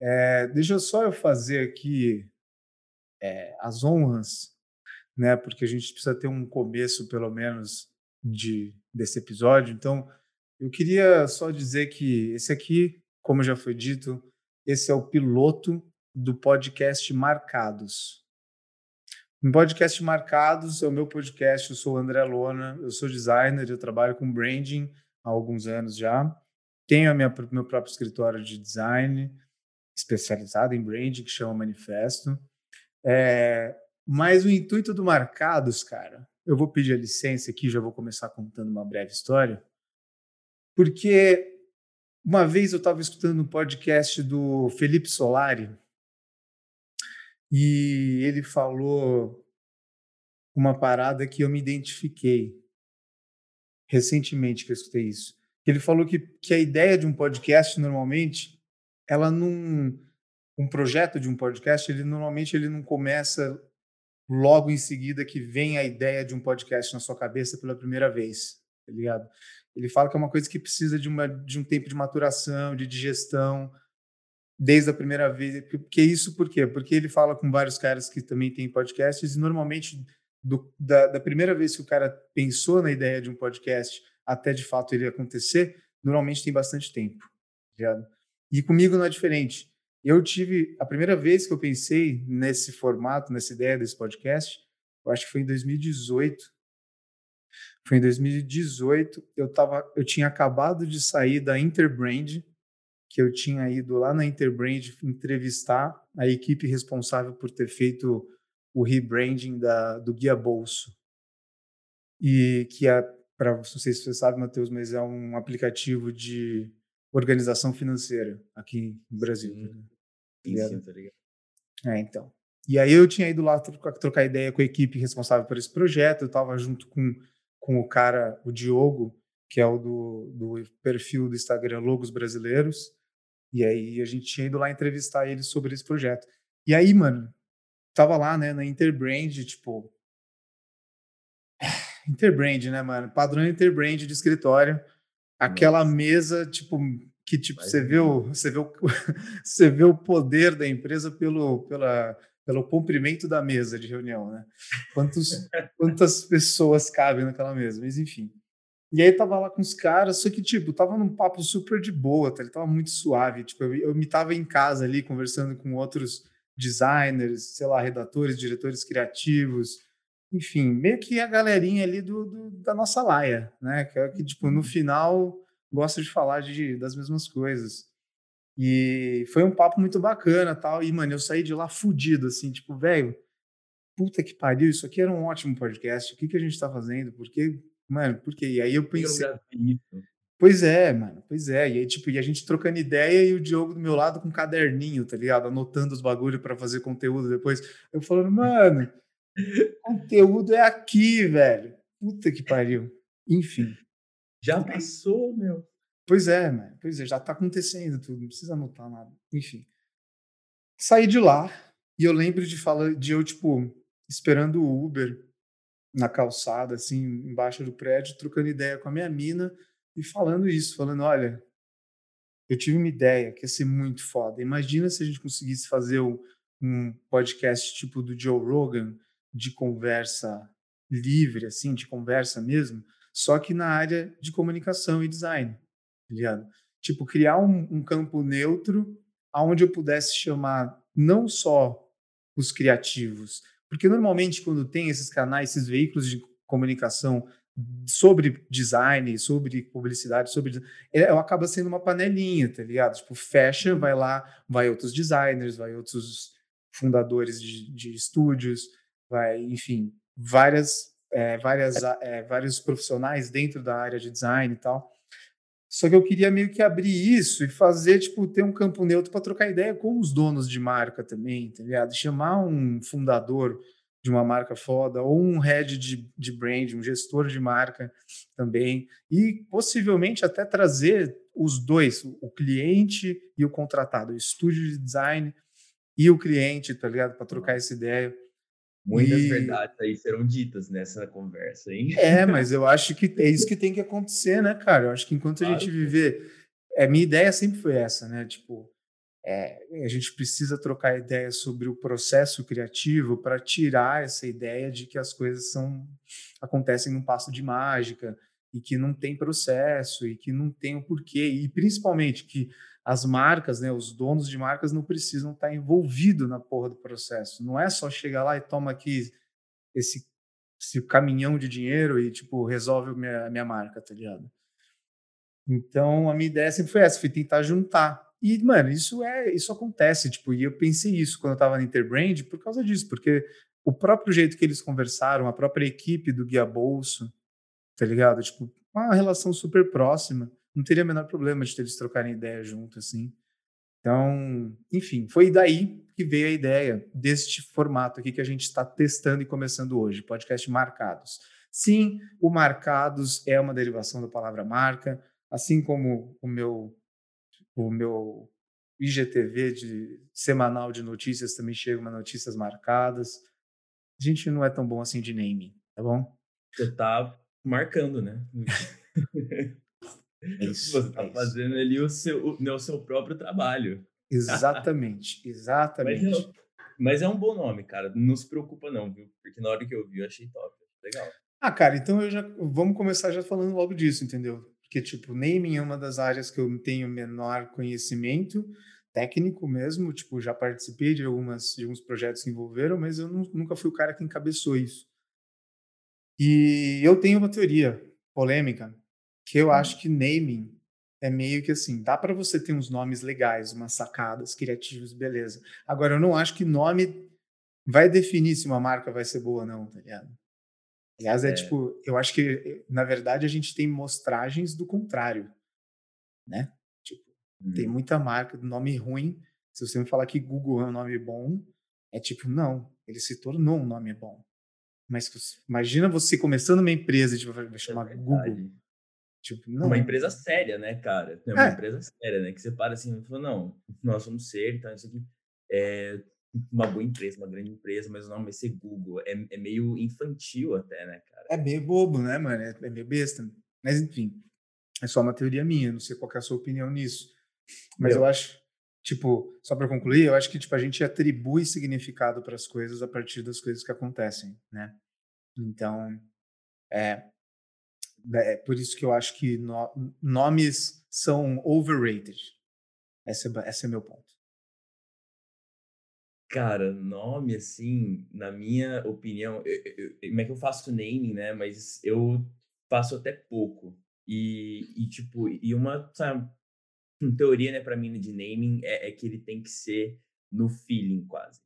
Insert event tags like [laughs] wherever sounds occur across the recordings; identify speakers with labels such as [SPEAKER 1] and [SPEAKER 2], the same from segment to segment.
[SPEAKER 1] É, deixa só eu fazer aqui é, as honras, né? Porque a gente precisa ter um começo, pelo menos, de desse episódio. Então, eu queria só dizer que esse aqui, como já foi dito, esse é o piloto do podcast Marcados. No podcast Marcados é o meu podcast, eu sou o André Lona, eu sou designer, eu trabalho com branding há alguns anos já. Tenho a minha, meu próprio escritório de design, especializado em branding, que chama Manifesto. É, mas o intuito do Marcados, cara, eu vou pedir a licença aqui, já vou começar contando uma breve história, porque uma vez eu estava escutando um podcast do Felipe Solari e ele falou uma parada que eu me identifiquei recentemente que eu escutei isso. Ele falou que, que a ideia de um podcast normalmente ela não um projeto de um podcast ele normalmente ele não começa logo em seguida que vem a ideia de um podcast na sua cabeça pela primeira vez, tá ligado? Ele fala que é uma coisa que precisa de, uma, de um tempo de maturação, de digestão, desde a primeira vez. Porque isso por quê? Porque ele fala com vários caras que também têm podcasts e normalmente do, da, da, primeira vez que o cara pensou na ideia de um podcast até de fato ele acontecer, normalmente tem bastante tempo. Tá ligado? E comigo não é diferente. Eu tive a primeira vez que eu pensei nesse formato, nessa ideia desse podcast, eu acho que foi em 2018. Foi em 2018, eu tava, eu tinha acabado de sair da Interbrand, que eu tinha ido lá na Interbrand entrevistar a equipe responsável por ter feito o rebranding da, do Guia Bolso. E que é, para não sei se você sabe, Matheus, mas é um aplicativo de organização financeira aqui no Brasil. Sim. Sim, sim, tá ligado? É, então. E aí eu tinha ido lá trocar, trocar ideia com a equipe responsável por esse projeto, eu estava junto com, com o cara, o Diogo, que é o do, do perfil do Instagram Logos Brasileiros, e aí a gente tinha ido lá entrevistar ele sobre esse projeto. E aí, mano, tava lá, né, na Interbrand, tipo... [sighs] Interbrand, né, mano? Padrão Interbrand de escritório. Aquela Nossa. mesa, tipo, que tipo você vê o você vê o, [laughs] você vê o poder da empresa pelo pela pelo comprimento da mesa de reunião, né? Quantos, quantas pessoas cabem naquela mesa, mas enfim. E aí tava lá com os caras, só que tipo, tava num papo super de boa, tá? ele tava muito suave, tipo, eu, eu me tava em casa ali conversando com outros designers, sei lá, redatores, diretores criativos, enfim, meio que a galerinha ali do, do da nossa laia, né? Que é que tipo, no uhum. final gosta de falar de, das mesmas coisas. E foi um papo muito bacana tal. E, mano, eu saí de lá fudido, assim, tipo, velho, puta que pariu, isso aqui era um ótimo podcast. O que, que a gente tá fazendo? Porque, mano, por quê? E aí eu pensei. Pois é, mano, pois é. E aí, tipo, e a gente trocando ideia e o Diogo do meu lado com um caderninho, tá ligado? Anotando os bagulhos para fazer conteúdo depois. Eu falando, mano, conteúdo é aqui, velho. Puta que pariu. Enfim.
[SPEAKER 2] Já passou, meu.
[SPEAKER 1] Pois é, mano. Pois é, já tá acontecendo tudo, não precisa anotar nada. Enfim. Saí de lá e eu lembro de falar de eu, tipo, esperando o Uber na calçada, assim, embaixo do prédio, trocando ideia com a minha mina e falando isso, falando, olha, eu tive uma ideia que ia ser muito foda. Imagina se a gente conseguisse fazer um podcast tipo do Joe Rogan, de conversa livre, assim, de conversa mesmo, só que na área de comunicação e design, tá ligado? Tipo, criar um, um campo neutro onde eu pudesse chamar não só os criativos, porque normalmente quando tem esses canais, esses veículos de comunicação sobre design, sobre publicidade, sobre é, acaba sendo uma panelinha, tá ligado? Tipo, fecha, vai lá, vai outros designers, vai outros fundadores de, de estúdios, vai, enfim, várias é, várias, é, vários profissionais dentro da área de design e tal. Só que eu queria meio que abrir isso e fazer, tipo, ter um campo neutro para trocar ideia com os donos de marca também, tá ligado? Chamar um fundador de uma marca foda, ou um head de, de brand, um gestor de marca também, e possivelmente até trazer os dois, o cliente e o contratado, o estúdio de design e o cliente, tá ligado? Para trocar essa ideia.
[SPEAKER 2] Muitas e... verdades aí serão ditas nessa conversa, hein?
[SPEAKER 1] É, mas eu acho que é isso que tem que acontecer, né, cara? Eu acho que enquanto claro. a gente viver. É, minha ideia sempre foi essa, né? Tipo, é, a gente precisa trocar ideias sobre o processo criativo para tirar essa ideia de que as coisas são acontecem num passo de mágica e que não tem processo e que não tem o porquê e principalmente que as marcas, né, os donos de marcas não precisam estar envolvidos na porra do processo. Não é só chegar lá e toma aqui esse, esse caminhão de dinheiro e tipo resolve a minha, minha marca, tá ligado? Então a minha ideia sempre foi essa, foi tentar juntar e, mano, isso é isso acontece, tipo, e eu pensei isso quando eu tava na Interbrand por causa disso, porque o próprio jeito que eles conversaram, a própria equipe do Guia Bolso, tá ligado? Tipo, uma relação super próxima, não teria o menor problema de eles trocarem ideia junto, assim. Então, enfim, foi daí que veio a ideia deste formato aqui que a gente está testando e começando hoje, podcast Marcados. Sim, o Marcados é uma derivação da palavra marca, assim como o meu o meu IGTV de semanal de notícias também chega uma notícias marcadas. A gente não é tão bom assim de naming, tá bom?
[SPEAKER 2] Você tá marcando, né? [laughs]
[SPEAKER 1] É isso,
[SPEAKER 2] Você tá
[SPEAKER 1] é
[SPEAKER 2] fazendo isso. ali o seu, o, o seu próprio trabalho.
[SPEAKER 1] Exatamente, [laughs] exatamente.
[SPEAKER 2] Mas é, mas é, um bom nome, cara. Não se preocupa não, viu? Porque na hora que eu vi, eu achei top. Legal.
[SPEAKER 1] Ah, cara, então eu já vamos começar já falando logo disso, entendeu? Porque, tipo, naming é uma das áreas que eu tenho menor conhecimento técnico mesmo. Tipo, já participei de, algumas, de alguns projetos que envolveram, mas eu não, nunca fui o cara que encabeçou isso. E eu tenho uma teoria polêmica que eu acho que naming é meio que assim, dá para você ter uns nomes legais, umas sacadas criativos, beleza. Agora, eu não acho que nome vai definir se uma marca vai ser boa ou não, tá ligado? Aliás, é, é tipo, eu acho que, na verdade, a gente tem mostragens do contrário, né? Tipo, hum. tem muita marca do nome ruim. Se você me falar que Google é um nome bom, é tipo, não, ele se tornou um nome bom. Mas imagina você começando uma empresa, tipo, vai chamar é Google.
[SPEAKER 2] Tipo, não. Uma empresa séria, né, cara? É uma é. empresa séria, né? Que você para assim e fala, não, nós somos ser, tá, isso aqui. É, uma boa empresa, uma grande empresa, mas o nome vai ser Google. É, é meio infantil até, né, cara?
[SPEAKER 1] É meio bobo, né, mano? É, é meio besta. Mas, enfim, é só uma teoria minha, não sei qual é a sua opinião nisso. Mas Meu. eu acho, tipo, só para concluir, eu acho que tipo, a gente atribui significado para as coisas a partir das coisas que acontecem, né? Então, é, é por isso que eu acho que no, nomes são overrated. Esse é, esse é meu ponto.
[SPEAKER 2] Cara, nome, assim, na minha opinião, eu, eu, como é que eu faço naming, né? Mas eu faço até pouco. E, e tipo, e uma, sabe, teoria, né, pra mim de naming é, é que ele tem que ser no feeling, quase.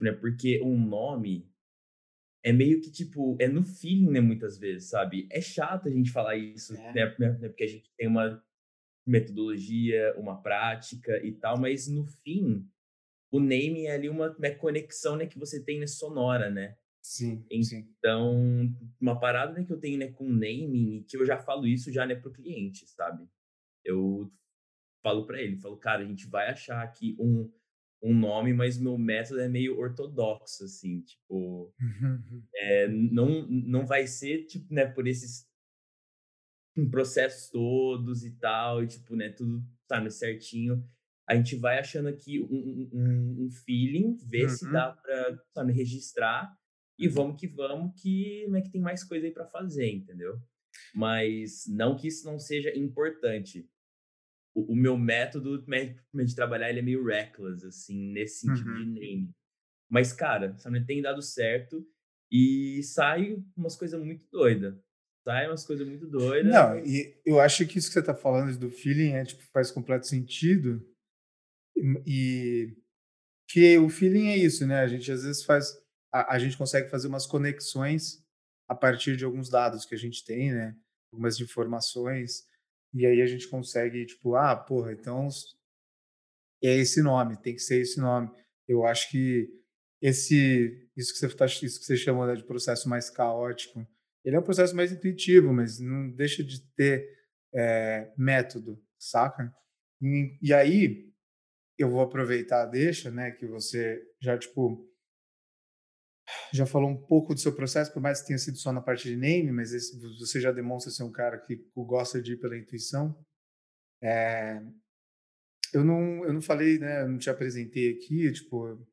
[SPEAKER 2] Né? Porque um nome é meio que, tipo, é no feeling, né, muitas vezes, sabe? É chato a gente falar isso, é. né? né porque a gente tem uma metodologia, uma prática e tal, mas no fim o naming é ali uma, uma conexão né, que você tem né, sonora, né?
[SPEAKER 1] Sim,
[SPEAKER 2] então, sim. uma parada né, que eu tenho né, com naming, que eu já falo isso já né, pro cliente, sabe? Eu falo para ele, falo, cara, a gente vai achar aqui um, um nome, mas meu método é meio ortodoxo, assim, tipo, [laughs] é, não, não vai ser, tipo, né, por esses processos todos e tal, e, tipo, né, tudo, sabe, certinho a gente vai achando aqui um, um, um feeling, ver uhum. se dá para sabe, registrar e vamos que vamos que, né, que tem mais coisa aí para fazer, entendeu? Mas não que isso não seja importante. O, o meu método de trabalhar ele é meio reckless, assim, nesse sentido uhum. de name. Mas, cara, sabe, tem dado certo e sai umas coisas muito doidas. Sai umas coisas muito doidas.
[SPEAKER 1] Não, e eu acho que isso que você tá falando do feeling é, tipo, faz completo sentido e que o feeling é isso, né? A gente às vezes faz, a, a, gente consegue fazer umas conexões a partir de alguns dados que a gente tem, né? Algumas informações e aí a gente consegue tipo, ah, porra, então é esse nome, tem que ser esse nome. Eu acho que esse isso que você tá, isso que você chama né, de processo mais caótico, ele é um processo mais intuitivo, mas não deixa de ter é, método, saca? E, e aí eu vou aproveitar deixa, né, que você já, tipo, já falou um pouco do seu processo, por mais que tenha sido só na parte de name, mas esse, você já demonstra ser um cara que gosta de ir pela intuição. É, Eu não, eu não falei, né? Eu não te apresentei aqui, tipo.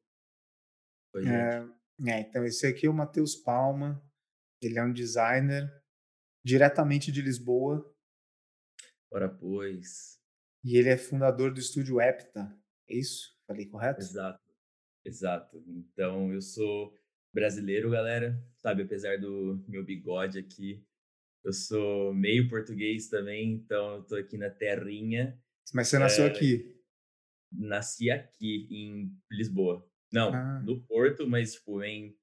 [SPEAKER 2] Oi,
[SPEAKER 1] É, é, então, esse aqui é o Matheus Palma. Ele é um designer diretamente de Lisboa
[SPEAKER 2] Ora, pois.
[SPEAKER 1] e ele é fundador do estúdio Epta. É isso? Falei correto?
[SPEAKER 2] Exato, exato. Então, eu sou brasileiro, galera. Sabe, apesar do meu bigode aqui, eu sou meio português também, então eu tô aqui na terrinha.
[SPEAKER 1] Mas você nasceu aqui.
[SPEAKER 2] Nasci aqui em Lisboa. Não,
[SPEAKER 1] Ah,
[SPEAKER 2] no Porto, mas, tipo, em,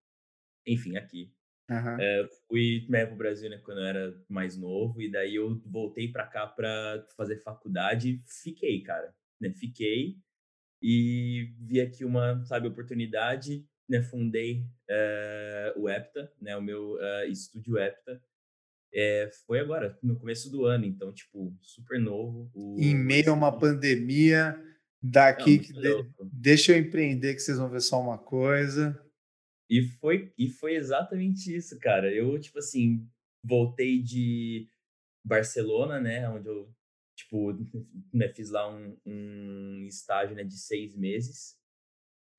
[SPEAKER 2] enfim, aqui.
[SPEAKER 1] aham.
[SPEAKER 2] Eu fui né, pro Brasil, né, quando eu era mais novo, e daí eu voltei pra cá pra fazer faculdade e fiquei, cara, né, fiquei e vi aqui uma, sabe, oportunidade, né, fundei eh, o Epta, né, o meu eh, estúdio Epta, eh, foi agora, no começo do ano, então, tipo, super novo,
[SPEAKER 1] Em
[SPEAKER 2] o
[SPEAKER 1] meio a uma pandemia,
[SPEAKER 2] não,
[SPEAKER 1] daqui que
[SPEAKER 2] muito
[SPEAKER 1] de- deixa eu empreender que vocês vão ver só uma coisa.
[SPEAKER 2] E foi, e foi exatamente isso, cara. Eu, tipo assim, voltei de Barcelona, né, onde eu, tipo, [laughs] né, fiz lá um, um estágio, né, de seis meses.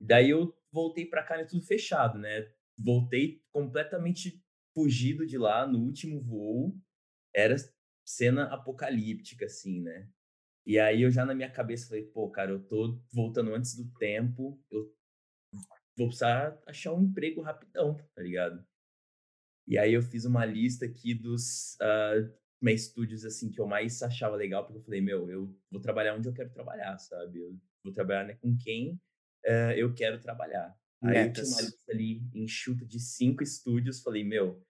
[SPEAKER 2] Daí eu voltei pra cá, né, tudo fechado, né? Voltei completamente fugido de lá no último voo. Era cena apocalíptica, assim, né? E aí eu já na minha cabeça falei, pô, cara, eu tô voltando antes do tempo, eu vou precisar achar um emprego rapidão, tá ligado? E aí eu fiz uma lista aqui dos ah, meus estúdios assim que eu mais achava legal, porque eu falei, meu, eu vou trabalhar onde eu quero trabalhar, sabe? Eu vou trabalhar né, com quem eh, eu quero trabalhar. Aí eu tinha uma lista ali enxuta de cinco estúdios, falei, meu,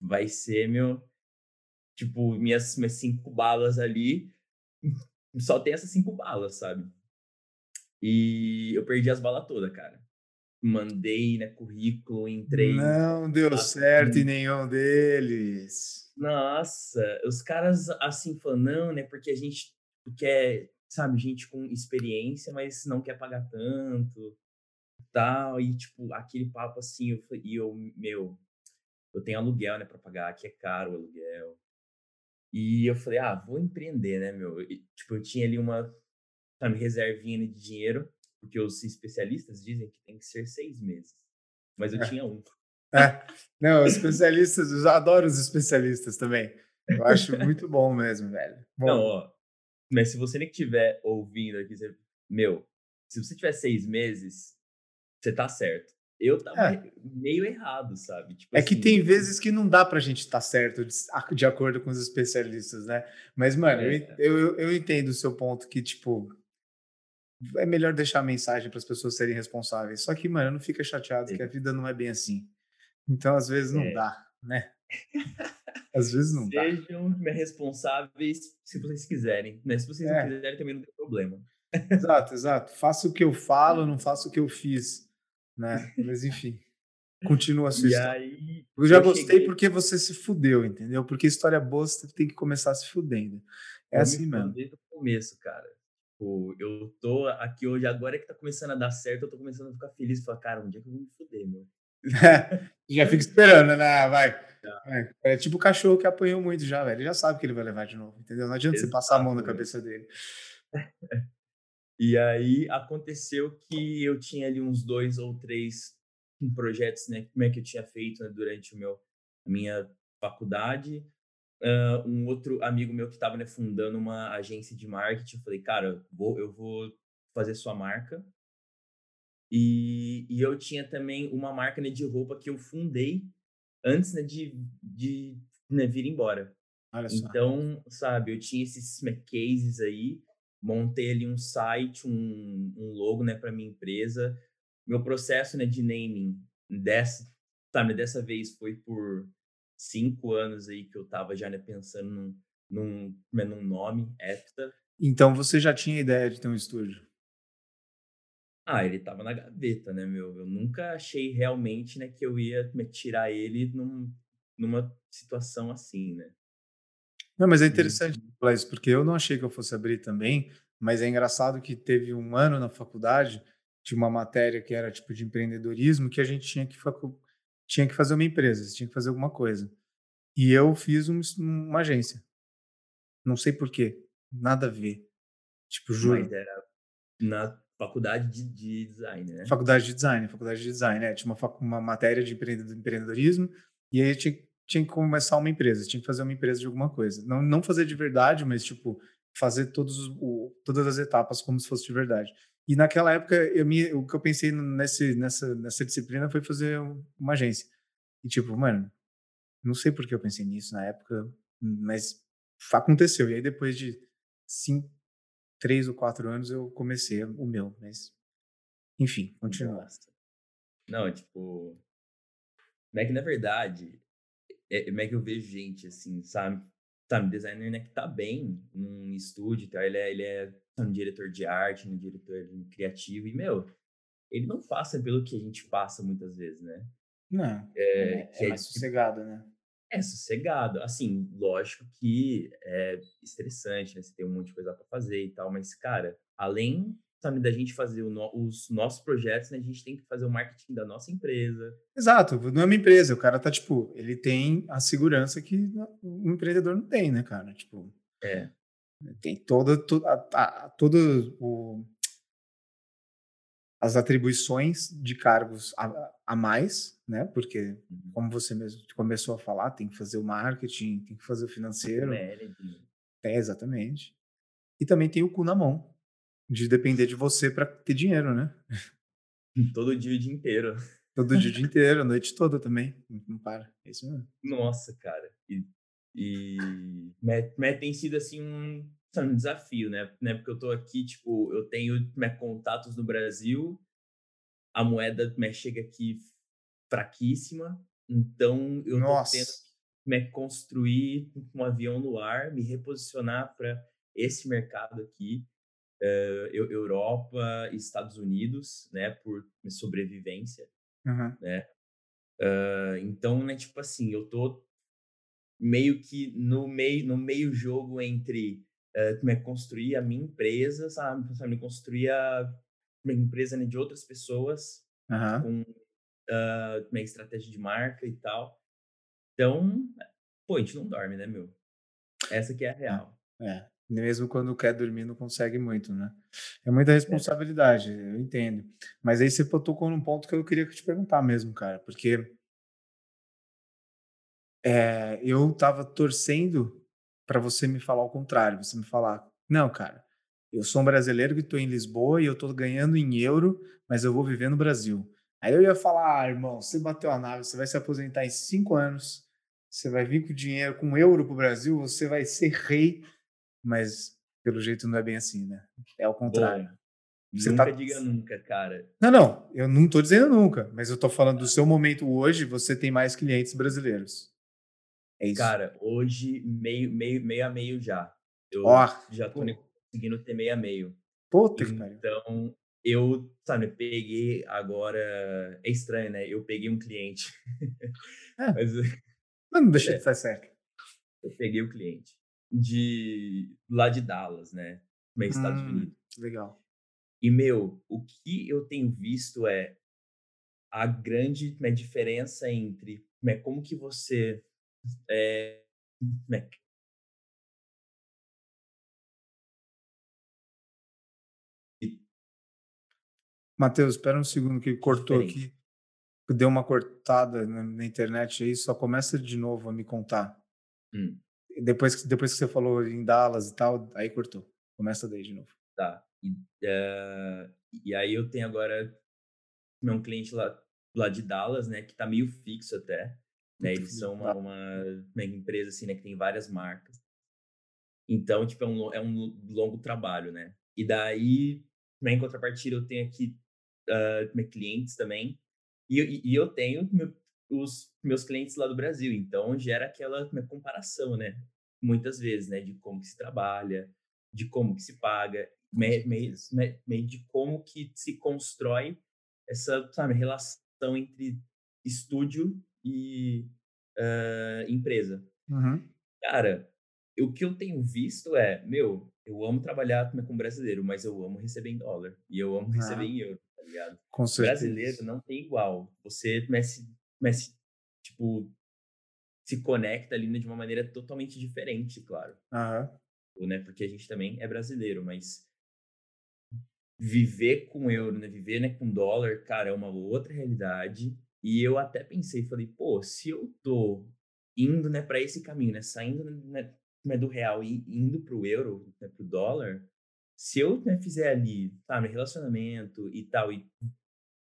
[SPEAKER 2] vai ser meu, tipo, minhas, minhas cinco balas ali, [laughs] só tem essas cinco balas, sabe? E eu perdi as balas todas, cara. Mandei, né, currículo, entrei
[SPEAKER 1] Não deu certo em nenhum deles.
[SPEAKER 2] Nossa, os caras assim falam, não, né? Porque a gente quer, sabe, gente com experiência, mas não quer pagar tanto, tal. E, tipo, aquele papo assim, eu, falei- e eu, meu, eu tenho aluguel, né, pra pagar, aqui é caro o aluguel. E eu falei, ah, vou empreender, né, meu? E, tipo, eu tinha ali uma, sabe, reservinha de dinheiro, porque os especialistas dizem que tem que ser seis meses. Mas eu
[SPEAKER 1] É.
[SPEAKER 2] tinha um.
[SPEAKER 1] É. Não, os especialistas, eu adoro os especialistas também. Eu acho muito bom mesmo, velho.
[SPEAKER 2] Não,
[SPEAKER 1] Bom,
[SPEAKER 2] ó, mas se você nem estiver ouvindo aqui, você, meu, se você tiver seis meses, você tá certo. Eu tava
[SPEAKER 1] é.
[SPEAKER 2] meio errado, sabe? Tipo
[SPEAKER 1] É que
[SPEAKER 2] assim,
[SPEAKER 1] tem
[SPEAKER 2] eu,
[SPEAKER 1] vezes que não dá pra gente estar certo de, de acordo com os especialistas, né? Mas, mano, eu,
[SPEAKER 2] é,
[SPEAKER 1] eu, eu- eu entendo o seu ponto que, tipo, é melhor deixar a mensagem para as pessoas serem responsáveis. Só que, mano, não fica chateado que a vida não é bem assim. Então, às vezes, não
[SPEAKER 2] é,
[SPEAKER 1] dá, né? [laughs] Às vezes não dá.
[SPEAKER 2] sejam responsáveis se vocês quiserem, né? Se vocês não
[SPEAKER 1] É,
[SPEAKER 2] quiserem, também não tem problema.
[SPEAKER 1] exato, exato. Faça o que eu falo, não faça o que eu fiz, né? Mas, enfim, [laughs] continua a sua
[SPEAKER 2] E
[SPEAKER 1] história.
[SPEAKER 2] aí
[SPEAKER 1] Eu já
[SPEAKER 2] eu
[SPEAKER 1] gostei
[SPEAKER 2] cheguei,
[SPEAKER 1] porque você se fudeu, entendeu? Porque história boa você tem que começar se fudendo. É
[SPEAKER 2] eu
[SPEAKER 1] assim mesmo.
[SPEAKER 2] desde o começo, cara. Tipo, eu tô aqui hoje, agora que tá começando a dar certo, eu tô começando a ficar feliz. Falar, cara, um dia que eu vou me fuder, meu. [laughs]
[SPEAKER 1] já fica esperando, né? Vai. Vai. É tipo o cachorro que apanhou muito já, velho. Ele já sabe que ele vai levar de novo, entendeu? Não adianta você passar a mão na cabeça dele. [laughs]
[SPEAKER 2] E aí aconteceu que eu tinha ali uns dois ou três projetos, né? Como é que eu tinha feito né, durante o meu, a minha faculdade. Ah, um outro amigo meu que estava né, fundando uma agência de marketing, eu falei, cara, vou, eu vou fazer sua marca. E, e eu tinha também uma marca né, de roupa que eu fundei antes né, de, de né, vir embora.
[SPEAKER 1] Olha só.
[SPEAKER 2] Então, sabe, eu tinha esses cases aí, montei ali um site, um, um logo, né, para minha empresa. Meu processo, né, de naming dessa, sabe, dessa vez foi por cinco anos aí que eu tava já, né, pensando num, num, né, num nome, Epta.
[SPEAKER 1] Então você já tinha ideia de ter um estúdio.
[SPEAKER 2] Ah, ele tava na gaveta, né, meu? Eu nunca achei realmente, né, que eu ia me tirar ele num, numa situação assim, né?
[SPEAKER 1] Não, mas é
[SPEAKER 2] E,
[SPEAKER 1] interessante falar isso, porque eu não achei que eu fosse abrir também, mas é engraçado que teve um ano na faculdade de uma matéria que era tipo de empreendedorismo que a gente tinha que, tinha que fazer uma empresa, tinha que fazer alguma coisa. E eu fiz um- uma agência. Não sei por quê. Nada a ver. Tipo,
[SPEAKER 2] mas
[SPEAKER 1] juro.
[SPEAKER 2] era Na faculdade de, de design, né?
[SPEAKER 1] Faculdade de design, faculdade de design, né? Tinha uma, uma matéria de empreendedorismo e aí tinha, tinha que começar uma empresa, tinha que fazer uma empresa de alguma coisa. Não, não fazer de verdade, mas tipo, fazer todos o, todas as etapas como se fosse de verdade. E naquela época, eu me, o que eu pensei nesse, nessa, nessa disciplina foi fazer uma agência. E tipo, mano, não sei por que eu pensei nisso na época, mas aconteceu. E aí depois de cinco, três ou quatro anos eu comecei o meu, mas enfim, continua.
[SPEAKER 2] Não, tipo, é que na verdade, é, é que eu vejo gente assim, sabe? Sabe, designer né, que tá bem num estúdio, tá? ele é, ele é um diretor de arte, um diretor criativo, e, meu, ele não passa pelo que a gente passa muitas vezes, né?
[SPEAKER 1] Não, é, é, é mais sossegado, né?
[SPEAKER 2] É sossegado. Assim, lógico que é estressante, né? Você tem um monte de coisa para fazer e tal, mas, cara, além sabe, da gente fazer no, os nossos projetos, né, a gente tem que fazer o marketing da nossa empresa.
[SPEAKER 1] Exato, não é uma empresa, o cara tá, tipo, ele tem a segurança que o empreendedor não tem, né, cara? Tipo,
[SPEAKER 2] é.
[SPEAKER 1] Tem toda, toda, a, todo o, as atribuições de cargos a, a mais, né? Porque, uhum. como você mesmo começou a falar, tem que fazer o marketing, tem que fazer o financeiro. É, exatamente. E também tem o cu na mão, de depender de você para ter dinheiro, né? [laughs]
[SPEAKER 2] Todo dia o dia inteiro.
[SPEAKER 1] Todo dia o dia [laughs] inteiro, a noite toda também. Não para. É isso mesmo.
[SPEAKER 2] Nossa, cara. E, e mas, tem sido assim um, um desafio, né? né? Porque eu tô aqui, tipo, eu tenho né, contatos no Brasil, a moeda né, chega aqui fraquíssima, então eu Nossa. tô tendo que né, construir um avião no ar, me reposicionar para esse mercado aqui uh, Europa Estados Unidos, né, por sobrevivência,
[SPEAKER 1] uhum.
[SPEAKER 2] né? Uh, então, né, tipo assim, eu tô meio que no meio no meio jogo entre uh, é, construir a minha empresa, sabe, sabe construir a minha empresa né, de outras pessoas
[SPEAKER 1] uhum.
[SPEAKER 2] com uh, minha estratégia de marca e tal. Então, pô, a gente não dorme, né, meu? Essa que é a real.
[SPEAKER 1] É. Mesmo quando quer dormir, não consegue muito, né? É muita é. responsabilidade, eu entendo. Mas aí você tocou num ponto que eu queria te perguntar mesmo, cara, porque é, eu tava torcendo para você me falar o contrário, você me falar, não, cara, eu sou um brasileiro que estou em Lisboa e eu estou ganhando em euro, mas eu vou viver no Brasil. Aí eu ia falar, ah, irmão, você bateu a nave, você vai se aposentar em cinco anos, você vai vir com dinheiro, com euro para o Brasil, você vai ser rei mas pelo jeito não é bem assim, né? É ao contrário.
[SPEAKER 2] Você nunca tá... diga nunca, cara.
[SPEAKER 1] Não, não, eu não tô dizendo nunca, mas eu tô falando do seu momento hoje, você tem mais clientes brasileiros. É isso.
[SPEAKER 2] Cara, hoje meio, meio, meio a meio já. Eu
[SPEAKER 1] oh,
[SPEAKER 2] já tô pô. conseguindo ter meio a meio.
[SPEAKER 1] Puta.
[SPEAKER 2] Então, eu, sabe, peguei agora. É estranho, né? Eu peguei um cliente.
[SPEAKER 1] É. [laughs] mas, mas não deixa é. de estar certo.
[SPEAKER 2] Eu peguei o cliente de lá de Dallas, né? Nos Estados hum, Unidos.
[SPEAKER 1] Legal.
[SPEAKER 2] E, meu, o que eu tenho visto é a grande né, diferença entre né, como que você é, né,
[SPEAKER 1] Matheus, espera um segundo que cortou aqui. Deu uma cortada na, na, internet aí, só começa de novo a me contar.
[SPEAKER 2] Hum
[SPEAKER 1] depois, depois que você falou em Dallas e tal, aí cortou. Começa daí de novo.
[SPEAKER 2] Tá. E, uh, e aí eu tenho agora meu cliente lá, lá de Dallas, né, que tá meio fixo até. Né, eles são uma, uma, uma, empresa assim, né, que tem várias marcas. Então, tipo, é um, é um longo trabalho, né? E daí, em contrapartida, eu tenho aqui uh, clientes também. E, e, eu tenho meu, os meus clientes lá do Brasil. Então gera aquela comparação, né? Muitas vezes, né? De como que se trabalha, de como que se paga, meio, meio, de como que se constrói essa sabe, relação entre estúdio e uh, empresa.
[SPEAKER 1] Uhum.
[SPEAKER 2] Cara, o que eu tenho visto é, meu, eu amo trabalhar com brasileiro, mas eu amo receber em dólar. E eu amo receber ah, em euro, tá ligado?
[SPEAKER 1] Com certeza.
[SPEAKER 2] Brasileiro não tem igual. Você começa mas, tipo, se conecta ali né, de uma maneira totalmente diferente, claro.
[SPEAKER 1] Uhum.
[SPEAKER 2] Né? Porque a gente também é brasileiro, mas viver com euro, né? Viver né, com dólar, cara, é uma outra realidade. E eu até pensei, falei, pô, se eu tô indo, né, para esse caminho, né, saindo né, né, do real e indo pro euro, né, pro dólar, se eu né, fizer ali, tá, meu relacionamento e tal, e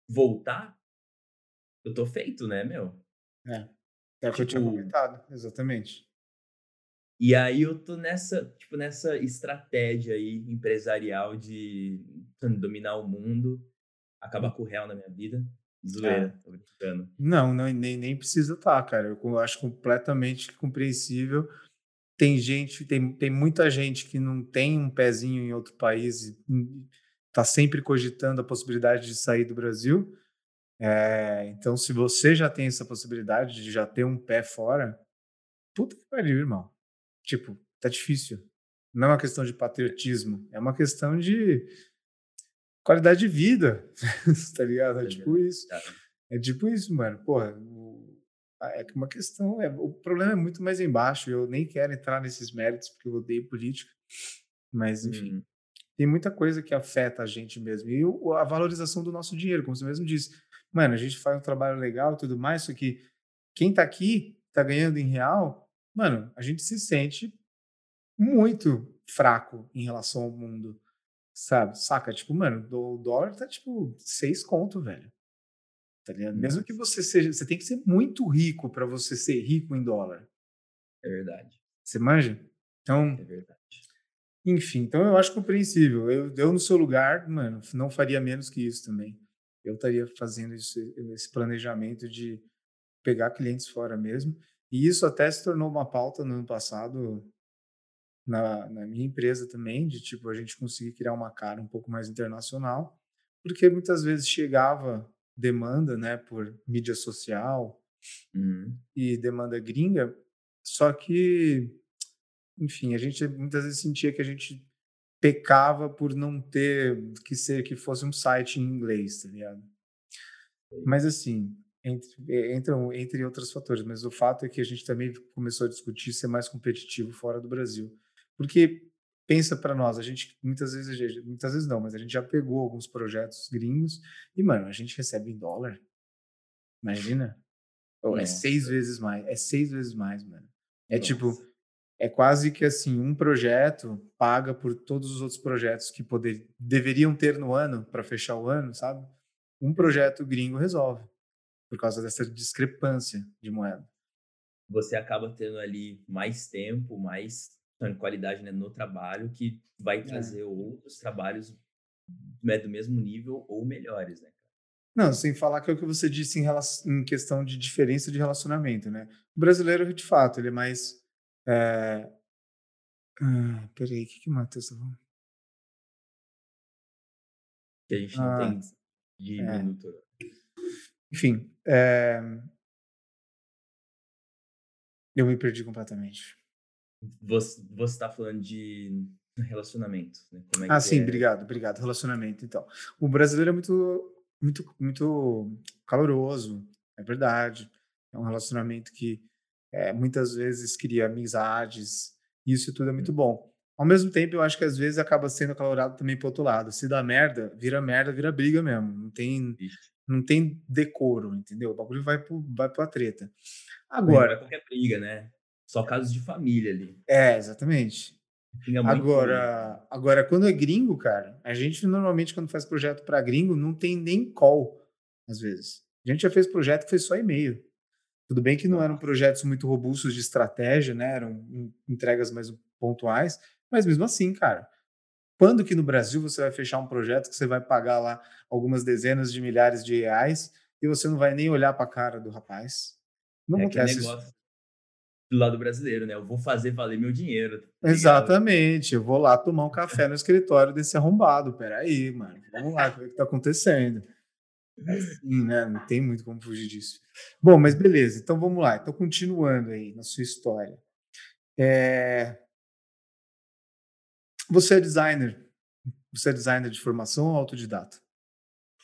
[SPEAKER 2] voltar, eu tô feito, né, meu?
[SPEAKER 1] É. É o que eu tinha tipo comentado, exatamente.
[SPEAKER 2] E aí eu tô nessa, tipo, nessa estratégia aí empresarial de dominar o mundo, acabar com o real na minha vida. Zoeira, é. tô brincando.
[SPEAKER 1] Não, não nem, nem precisa estar, tá, cara. Eu acho completamente compreensível. Tem gente, tem, tem muita gente que não tem um pezinho em outro país e está sempre cogitando a possibilidade de sair do Brasil. É, então, se você já tem essa possibilidade de já ter um pé fora, puta que pariu, irmão. Tipo, tá difícil. Não é uma questão de patriotismo, é uma questão de qualidade de vida, [laughs] tá ligado? É tipo isso. É tipo isso, mano. Porra, é uma questão. É, o problema é muito mais embaixo. Eu nem quero entrar nesses méritos porque eu odeio política. Mas, enfim, hum. tem muita coisa que afeta a gente mesmo. E a valorização do nosso dinheiro, como você mesmo disse. Mano, a gente faz um trabalho legal e tudo mais, só que quem tá aqui, tá ganhando em real, mano, a gente se sente muito fraco em relação ao mundo, sabe? Saca? Tipo, mano, o dólar tá tipo seis conto, velho. Tá ligado? Mesmo que você seja, você tem que ser muito rico para você ser rico em dólar.
[SPEAKER 2] É verdade.
[SPEAKER 1] Você manja? Então,
[SPEAKER 2] é verdade.
[SPEAKER 1] Enfim, então eu acho compreensível. Eu, eu no seu lugar, mano, não faria menos que isso também. Eu estaria fazendo isso, esse planejamento de pegar clientes fora mesmo. E isso até se tornou uma pauta no ano passado na, na minha empresa também, de tipo a gente conseguir criar uma cara um pouco mais internacional, porque muitas vezes chegava demanda, né, por mídia social
[SPEAKER 2] uhum.
[SPEAKER 1] e demanda gringa, só que, enfim, a gente muitas vezes sentia que a gente pecava por não ter que ser que fosse um site em inglês, tá ligado? Mas assim, entre, é, entram entre outros fatores, mas o fato é que a gente também começou a discutir ser mais competitivo fora do Brasil. Porque pensa para nós, a gente muitas vezes, muitas vezes não, mas a gente já pegou alguns projetos gringos e, mano, a gente recebe em dólar. Imagina? É seis vezes mais, é seis vezes mais, mano. É Nossa. tipo, é quase que assim, um projeto paga por todos os outros projetos que poder, deveriam ter no ano para fechar o ano, sabe? Um projeto gringo resolve por causa dessa discrepância de moeda.
[SPEAKER 2] Você acaba tendo ali mais tempo, mais qualidade né, no trabalho, que vai é. trazer é. outros trabalhos né, do mesmo nível ou melhores, né?
[SPEAKER 1] Não, sem falar que é o que você disse em, relação, em questão de diferença de relacionamento, né? O brasileiro, de fato, ele é mais. É... Ah, peraí, o que, que o Matheus tá falando?
[SPEAKER 2] Que a gente não ah, tem de é. minuto.
[SPEAKER 1] Enfim, é... eu me perdi completamente.
[SPEAKER 2] Você está falando de relacionamento, né?
[SPEAKER 1] É ah, sim, é? obrigado, obrigado. Relacionamento, então. O brasileiro é muito, muito, muito caloroso, é verdade. É um relacionamento que é, muitas vezes cria amizades, isso tudo é muito hum. bom. Ao mesmo tempo, eu acho que às vezes acaba sendo acalorado também pro outro lado. Se dá merda, vira merda, vira briga mesmo. Não tem, não tem decoro, entendeu? O bagulho vai, pro, vai pra treta.
[SPEAKER 2] Agora. Não é qualquer briga, né? Só casos de família ali.
[SPEAKER 1] É, exatamente. Agora, agora, quando é gringo, cara, a gente normalmente, quando faz projeto para gringo, não tem nem call, às vezes. A gente já fez projeto que foi só e-mail. Tudo bem que não eram projetos muito robustos de estratégia, né? Eram entregas mais pontuais, mas mesmo assim, cara, quando que no Brasil você vai fechar um projeto que você vai pagar lá algumas dezenas de milhares de reais e você não vai nem olhar para a cara do rapaz? Não é acontece isso
[SPEAKER 2] do lado brasileiro, né? Eu vou fazer valer meu dinheiro.
[SPEAKER 1] Tá Exatamente. Eu vou lá tomar um [laughs] café no escritório desse arrombado. Peraí, mano. Vamos lá, o que está acontecendo? É assim, né? Não tem muito como fugir disso. Bom, mas beleza. Então vamos lá. Então, continuando aí na sua história. É... Você é designer. Você é designer de formação ou autodidata?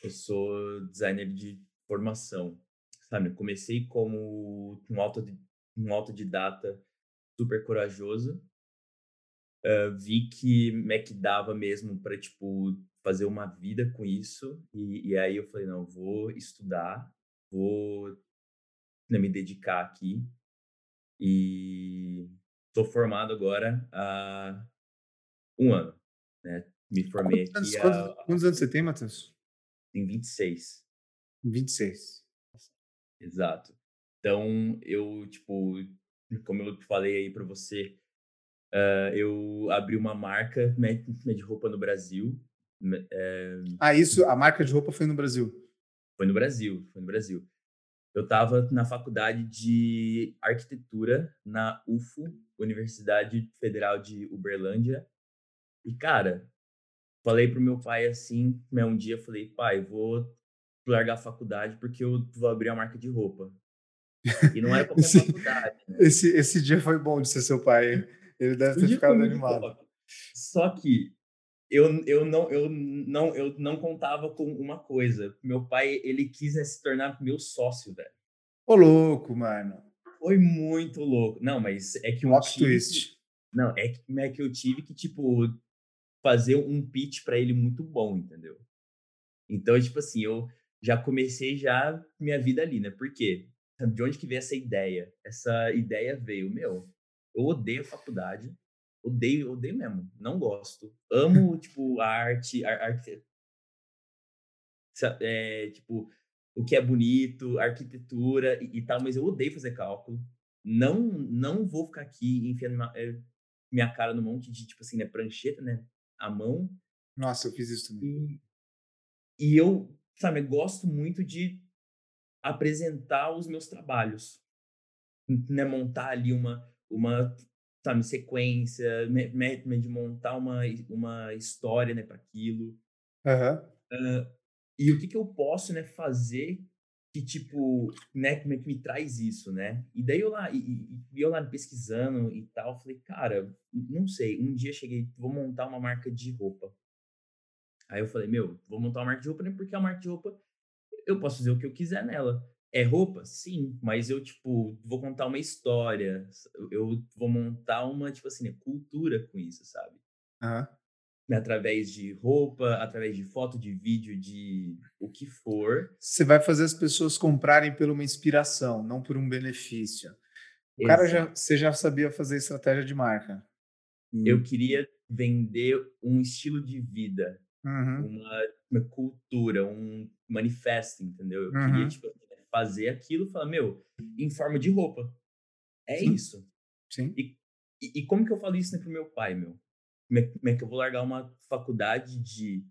[SPEAKER 2] Eu sou designer de formação. Sabe, eu comecei como um autodidata um autodidata super corajoso. Uh, vi que Mac dava mesmo para tipo fazer uma vida com isso. E, e aí eu falei, não, vou estudar, vou né, me dedicar aqui. E estou formado agora há um ano, né? Me formei
[SPEAKER 1] quantos
[SPEAKER 2] aqui
[SPEAKER 1] anos,
[SPEAKER 2] há...
[SPEAKER 1] Quantos anos você tem, Matheus?
[SPEAKER 2] Tem 26.
[SPEAKER 1] 26.
[SPEAKER 2] Exato. Então, eu, tipo, como eu falei aí para você, uh, eu abri uma marca né, de roupa no Brasil.
[SPEAKER 1] É... Ah, isso, a marca de roupa foi no Brasil?
[SPEAKER 2] Foi no Brasil, foi no Brasil. Eu estava na faculdade de arquitetura na UFO, Universidade Federal de Uberlândia. E, cara, falei pro meu pai assim, né, um dia falei, pai, vou largar a faculdade porque eu vou abrir a marca de roupa. E não é qualquer esse, faculdade. Né?
[SPEAKER 1] Esse, esse dia foi bom de ser seu pai. Ele deve ter ficado animado.
[SPEAKER 2] Só que eu, eu, não, eu, não, eu não contava com uma coisa. Meu pai, ele quis né, se tornar meu sócio, velho.
[SPEAKER 1] Ô, louco, mano.
[SPEAKER 2] Foi muito louco. Não, mas é que
[SPEAKER 1] um tive, twist.
[SPEAKER 2] Não, é que, é que eu tive que, tipo, fazer um pitch para ele muito bom, entendeu? Então, tipo assim, eu já comecei já minha vida ali, né? Por quê? De onde que veio essa ideia? Essa ideia veio, meu, eu odeio faculdade, Odeio, odeio mesmo. Não gosto. Amo, [laughs] tipo, a arte, a, arte é, tipo, o que é bonito, arquitetura e, e, tal, mas eu odeio fazer cálculo. Não, não vou ficar aqui enfiando minha, eh, minha cara no monte de, tipo assim, né, prancheta, né, a mão.
[SPEAKER 1] Nossa, eu fiz isso também.
[SPEAKER 2] E, e eu, sabe, gosto muito de apresentar os meus trabalhos. Né, montar ali uma, uma sabe, sequência, de montar uma, uma história, né, para aquilo.
[SPEAKER 1] Uhum.
[SPEAKER 2] Uh, e o que que eu posso, né, fazer que, tipo, né, como é que me traz isso, né? E daí eu lá, e, e eu lá pesquisando e tal, falei, cara, não sei, um dia cheguei, vou montar uma marca de roupa. Aí eu falei, meu, vou montar uma marca de roupa, né, porque a marca de roupa, eu posso fazer o que eu quiser nela. É roupa? Sim, mas eu, tipo, vou contar uma história, eu vou montar uma, tipo assim, né, cultura com isso, sabe?
[SPEAKER 1] Uhum.
[SPEAKER 2] Através de roupa, através de foto, de vídeo, de o que for.
[SPEAKER 1] Você vai fazer as pessoas comprarem por uma inspiração, não por um benefício. O Exato. cara já, você já sabia fazer estratégia de marca.
[SPEAKER 2] Eu hum. queria vender um estilo de vida,
[SPEAKER 1] uhum.
[SPEAKER 2] uma, uma, cultura, um manifesto, entendeu? Eu uhum. queria, tipo, fazer aquilo, falar, meu, em forma de roupa. É
[SPEAKER 1] Sim.
[SPEAKER 2] isso.
[SPEAKER 1] Sim.
[SPEAKER 2] E, e, e, como que eu falo isso né, pro meu pai, meu? Como é, como é que eu vou largar uma faculdade de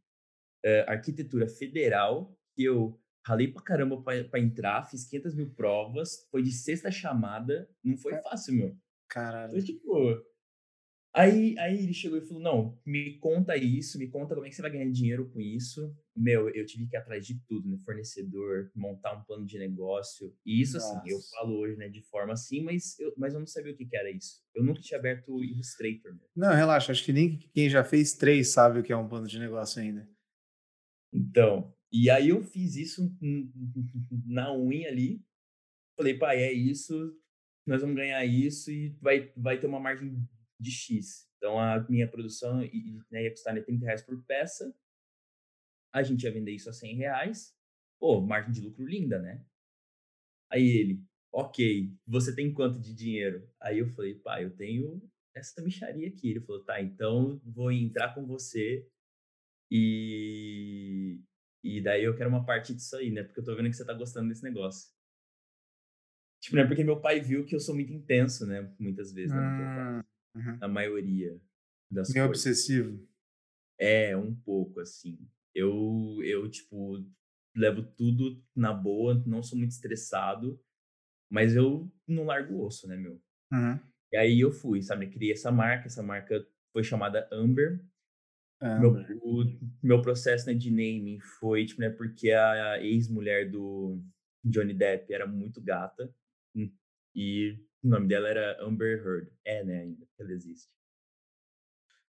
[SPEAKER 2] uh, arquitetura federal que eu ralei pra caramba pra, pra, entrar, fiz 500 mil provas, foi de sexta chamada, não foi fácil, meu.
[SPEAKER 1] Caralho.
[SPEAKER 2] Então, tipo, Aí, aí ele chegou e falou: Não, me conta isso, me conta como é que você vai ganhar dinheiro com isso. Meu, eu tive que ir atrás de tudo, né? Fornecedor, montar um plano de negócio. E isso, Nossa. assim, eu falo hoje, né, de forma assim, mas eu, mas eu não sabia o que, que era isso. Eu nunca tinha aberto o Illustrator. Né?
[SPEAKER 1] Não, relaxa, acho que nem quem já fez três sabe o que é um plano de negócio ainda.
[SPEAKER 2] Então, e aí eu fiz isso na unha ali. Falei, pai, é isso, nós vamos ganhar isso e vai, vai ter uma margem de X. Então, a minha produção né, ia custar né, 30 reais por peça. A gente ia vender isso a 100 reais. Pô, margem de lucro linda, né? Aí ele, ok, você tem quanto de dinheiro? Aí eu falei, pai, eu tenho essa bicharia aqui. Ele falou, tá, então vou entrar com você e, e daí eu quero uma parte disso aí, né? Porque eu tô vendo que você tá gostando desse negócio. Tipo, não é porque meu pai viu que eu sou muito intenso, né? Muitas vezes, né?
[SPEAKER 1] Hum.
[SPEAKER 2] Uhum. Na maioria das
[SPEAKER 1] Meio
[SPEAKER 2] coisas.
[SPEAKER 1] obsessivo.
[SPEAKER 2] É, um pouco, assim. Eu, eu, tipo, levo tudo na boa, não sou muito estressado, mas eu não largo o osso, né, meu?
[SPEAKER 1] Uhum.
[SPEAKER 2] E aí eu fui, sabe? Criei essa marca, essa marca foi chamada Amber.
[SPEAKER 1] Amber.
[SPEAKER 2] Meu, o, meu processo né, de naming foi, tipo, né, porque a ex-mulher do Johnny Depp era muito gata. Hum, e o nome dela era Amber Heard. É, né, ainda, ela existe.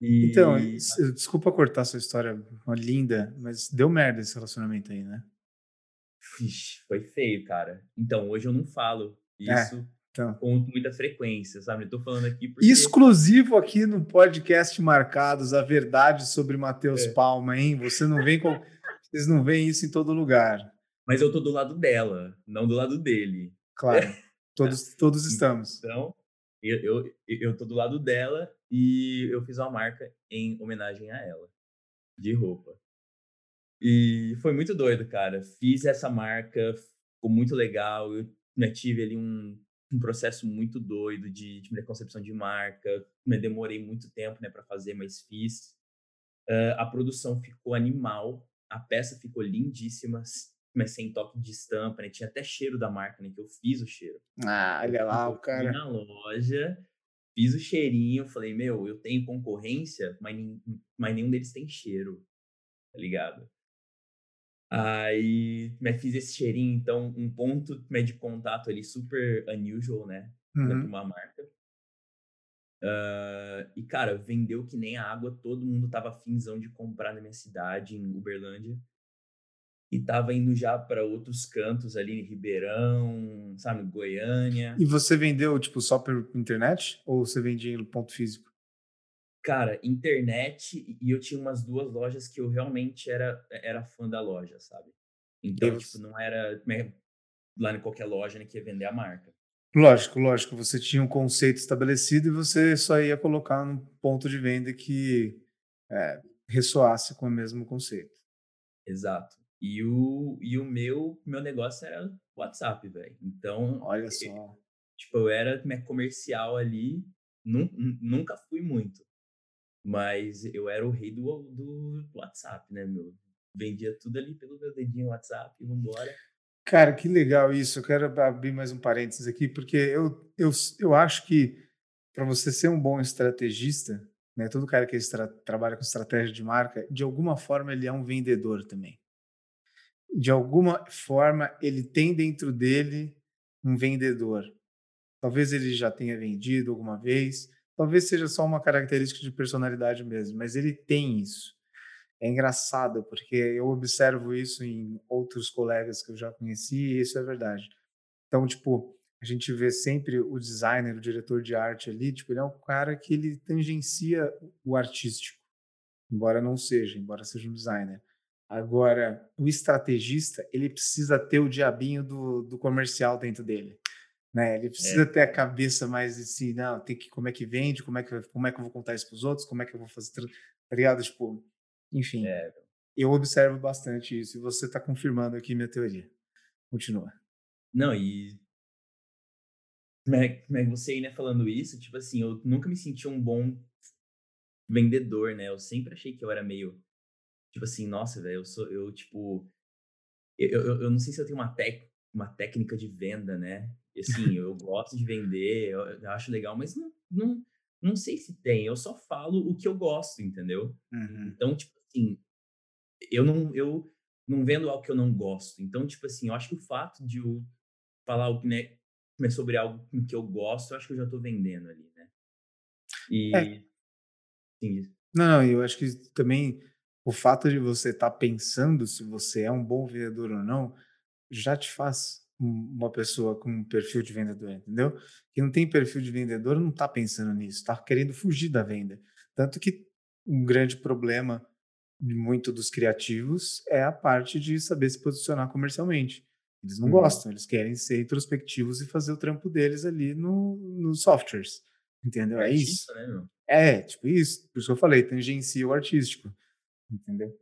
[SPEAKER 1] Então, e... Então, desculpa cortar sua história, linda, mas deu merda esse relacionamento aí, né?
[SPEAKER 2] Ixi, foi feio, cara. Então, hoje eu não falo é. isso. É.
[SPEAKER 1] Então.
[SPEAKER 2] com muita frequência, sabe? Eu tô falando aqui porque...
[SPEAKER 1] Exclusivo aqui no podcast Marcados, a verdade sobre Matheus
[SPEAKER 2] É.
[SPEAKER 1] Palma, hein? Você não vem com... [laughs] Vocês não veem isso em todo lugar.
[SPEAKER 2] Mas eu tô do lado dela, não do lado dele.
[SPEAKER 1] Claro. Todos, todos estamos.
[SPEAKER 2] Então, eu, eu, eu tô do lado dela e eu fiz uma marca em homenagem a ela, de roupa. E foi muito doido, cara. Fiz essa marca, ficou muito legal. Eu né, tive ali um, um processo muito doido de, de minha concepção de marca. Me demorei muito tempo né, para fazer, mas fiz. Ah, a produção ficou animal, a peça ficou lindíssima, mas sem toque de estampa, né? Tinha até cheiro da marca, né? Que eu fiz o cheiro.
[SPEAKER 1] Ah, olha lá o
[SPEAKER 2] Eu fui
[SPEAKER 1] cara.
[SPEAKER 2] na loja, fiz o cheirinho, falei, meu, eu tenho concorrência, mas, mas nenhum deles tem cheiro, tá ligado? Aí, né, fiz esse cheirinho, então, um ponto né, de contato ali super unusual, né? né, pra
[SPEAKER 1] Uhum.
[SPEAKER 2] uma marca. Ah, e, cara, vendeu que nem a água, todo mundo tava afinzão de comprar na minha cidade, em Uberlândia. E tava indo já para outros cantos ali, em Ribeirão, sabe, Goiânia.
[SPEAKER 1] E você vendeu, tipo, só por internet? Ou você vendia no ponto físico?
[SPEAKER 2] Cara, internet, e- e eu tinha umas duas lojas que eu realmente era, era fã da loja, sabe? Então,
[SPEAKER 1] Deus.
[SPEAKER 2] tipo, não era né, lá em qualquer loja né, que ia vender a marca.
[SPEAKER 1] Lógico, lógico. Você tinha um conceito estabelecido e você só ia colocar num ponto de venda que é, ressoasse com o mesmo conceito.
[SPEAKER 2] Exato. E o, e o meu, meu negócio era WhatsApp, velho. Então,
[SPEAKER 1] Olha só.
[SPEAKER 2] tipo, eu era comercial ali, nun- nunca fui muito. Mas eu era o rei do, do WhatsApp, né, meu? Vendia tudo ali pelo meu dedinho WhatsApp, e vambora.
[SPEAKER 1] Cara, que legal isso. Eu quero abrir mais um parênteses aqui, porque eu, eu, eu acho que para você ser um bom estrategista, né, todo cara que trabalha com estratégia de marca, de alguma forma ele é um vendedor também. De alguma forma ele tem dentro dele um vendedor. Talvez ele já tenha vendido alguma vez, talvez seja só uma característica de personalidade mesmo, mas ele tem isso. É engraçado, porque eu observo isso em outros colegas que eu já conheci e isso é verdade. Então, tipo, a gente vê sempre o designer, o diretor de arte ali, tipo, ele é um cara que ele tangencia o artístico, embora não seja, embora seja um designer. Agora, o estrategista, ele precisa ter o diabinho do, do comercial dentro dele. Né? Ele precisa ter a cabeça mais assim, não, tem que como é que vende, como é que como é que eu vou contar isso para os outros, como é que eu vou fazer, tá ligado? Tipo, enfim,
[SPEAKER 2] É,
[SPEAKER 1] eu observo bastante isso e você está confirmando aqui minha teoria. Continua.
[SPEAKER 2] Não, e. Mas, mas você aí, né, falando isso, tipo assim, eu nunca me senti um bom vendedor, né? Eu sempre achei que eu era meio. Tipo assim, nossa, velho, eu sou. Eu, tipo. Eu, eu, eu não sei se eu tenho uma, tec, uma técnica de venda, né? Assim, [laughs] eu gosto de vender, eu, eu acho legal, mas não, não, não sei se tem. Eu só falo o que eu gosto, entendeu?
[SPEAKER 1] Uhum.
[SPEAKER 2] Então, tipo assim, eu não, eu não vendo algo que eu não gosto. Então, tipo assim, eu acho que o fato de eu falar algo, né, né, sobre algo que eu gosto, eu acho que eu já tô vendendo ali, né? E.
[SPEAKER 1] É.
[SPEAKER 2] Sim,
[SPEAKER 1] Não, não, eu acho que também o fato de você estar pensando se você é um bom vendedor ou não já te faz um- uma pessoa com um perfil de vendedor, entendeu? Quem não tem perfil de vendedor não está pensando nisso, está querendo fugir da venda. Tanto que um grande problema de muito dos criativos é a parte de saber se posicionar comercialmente. Eles não
[SPEAKER 2] Uhum.
[SPEAKER 1] gostam, eles querem ser introspectivos e fazer o trampo deles ali no, nos softwares. Entendeu? É isso.
[SPEAKER 2] artista, né, meu?
[SPEAKER 1] É, tipo isso. Por isso que eu falei, tangencia o artístico. Entendeu?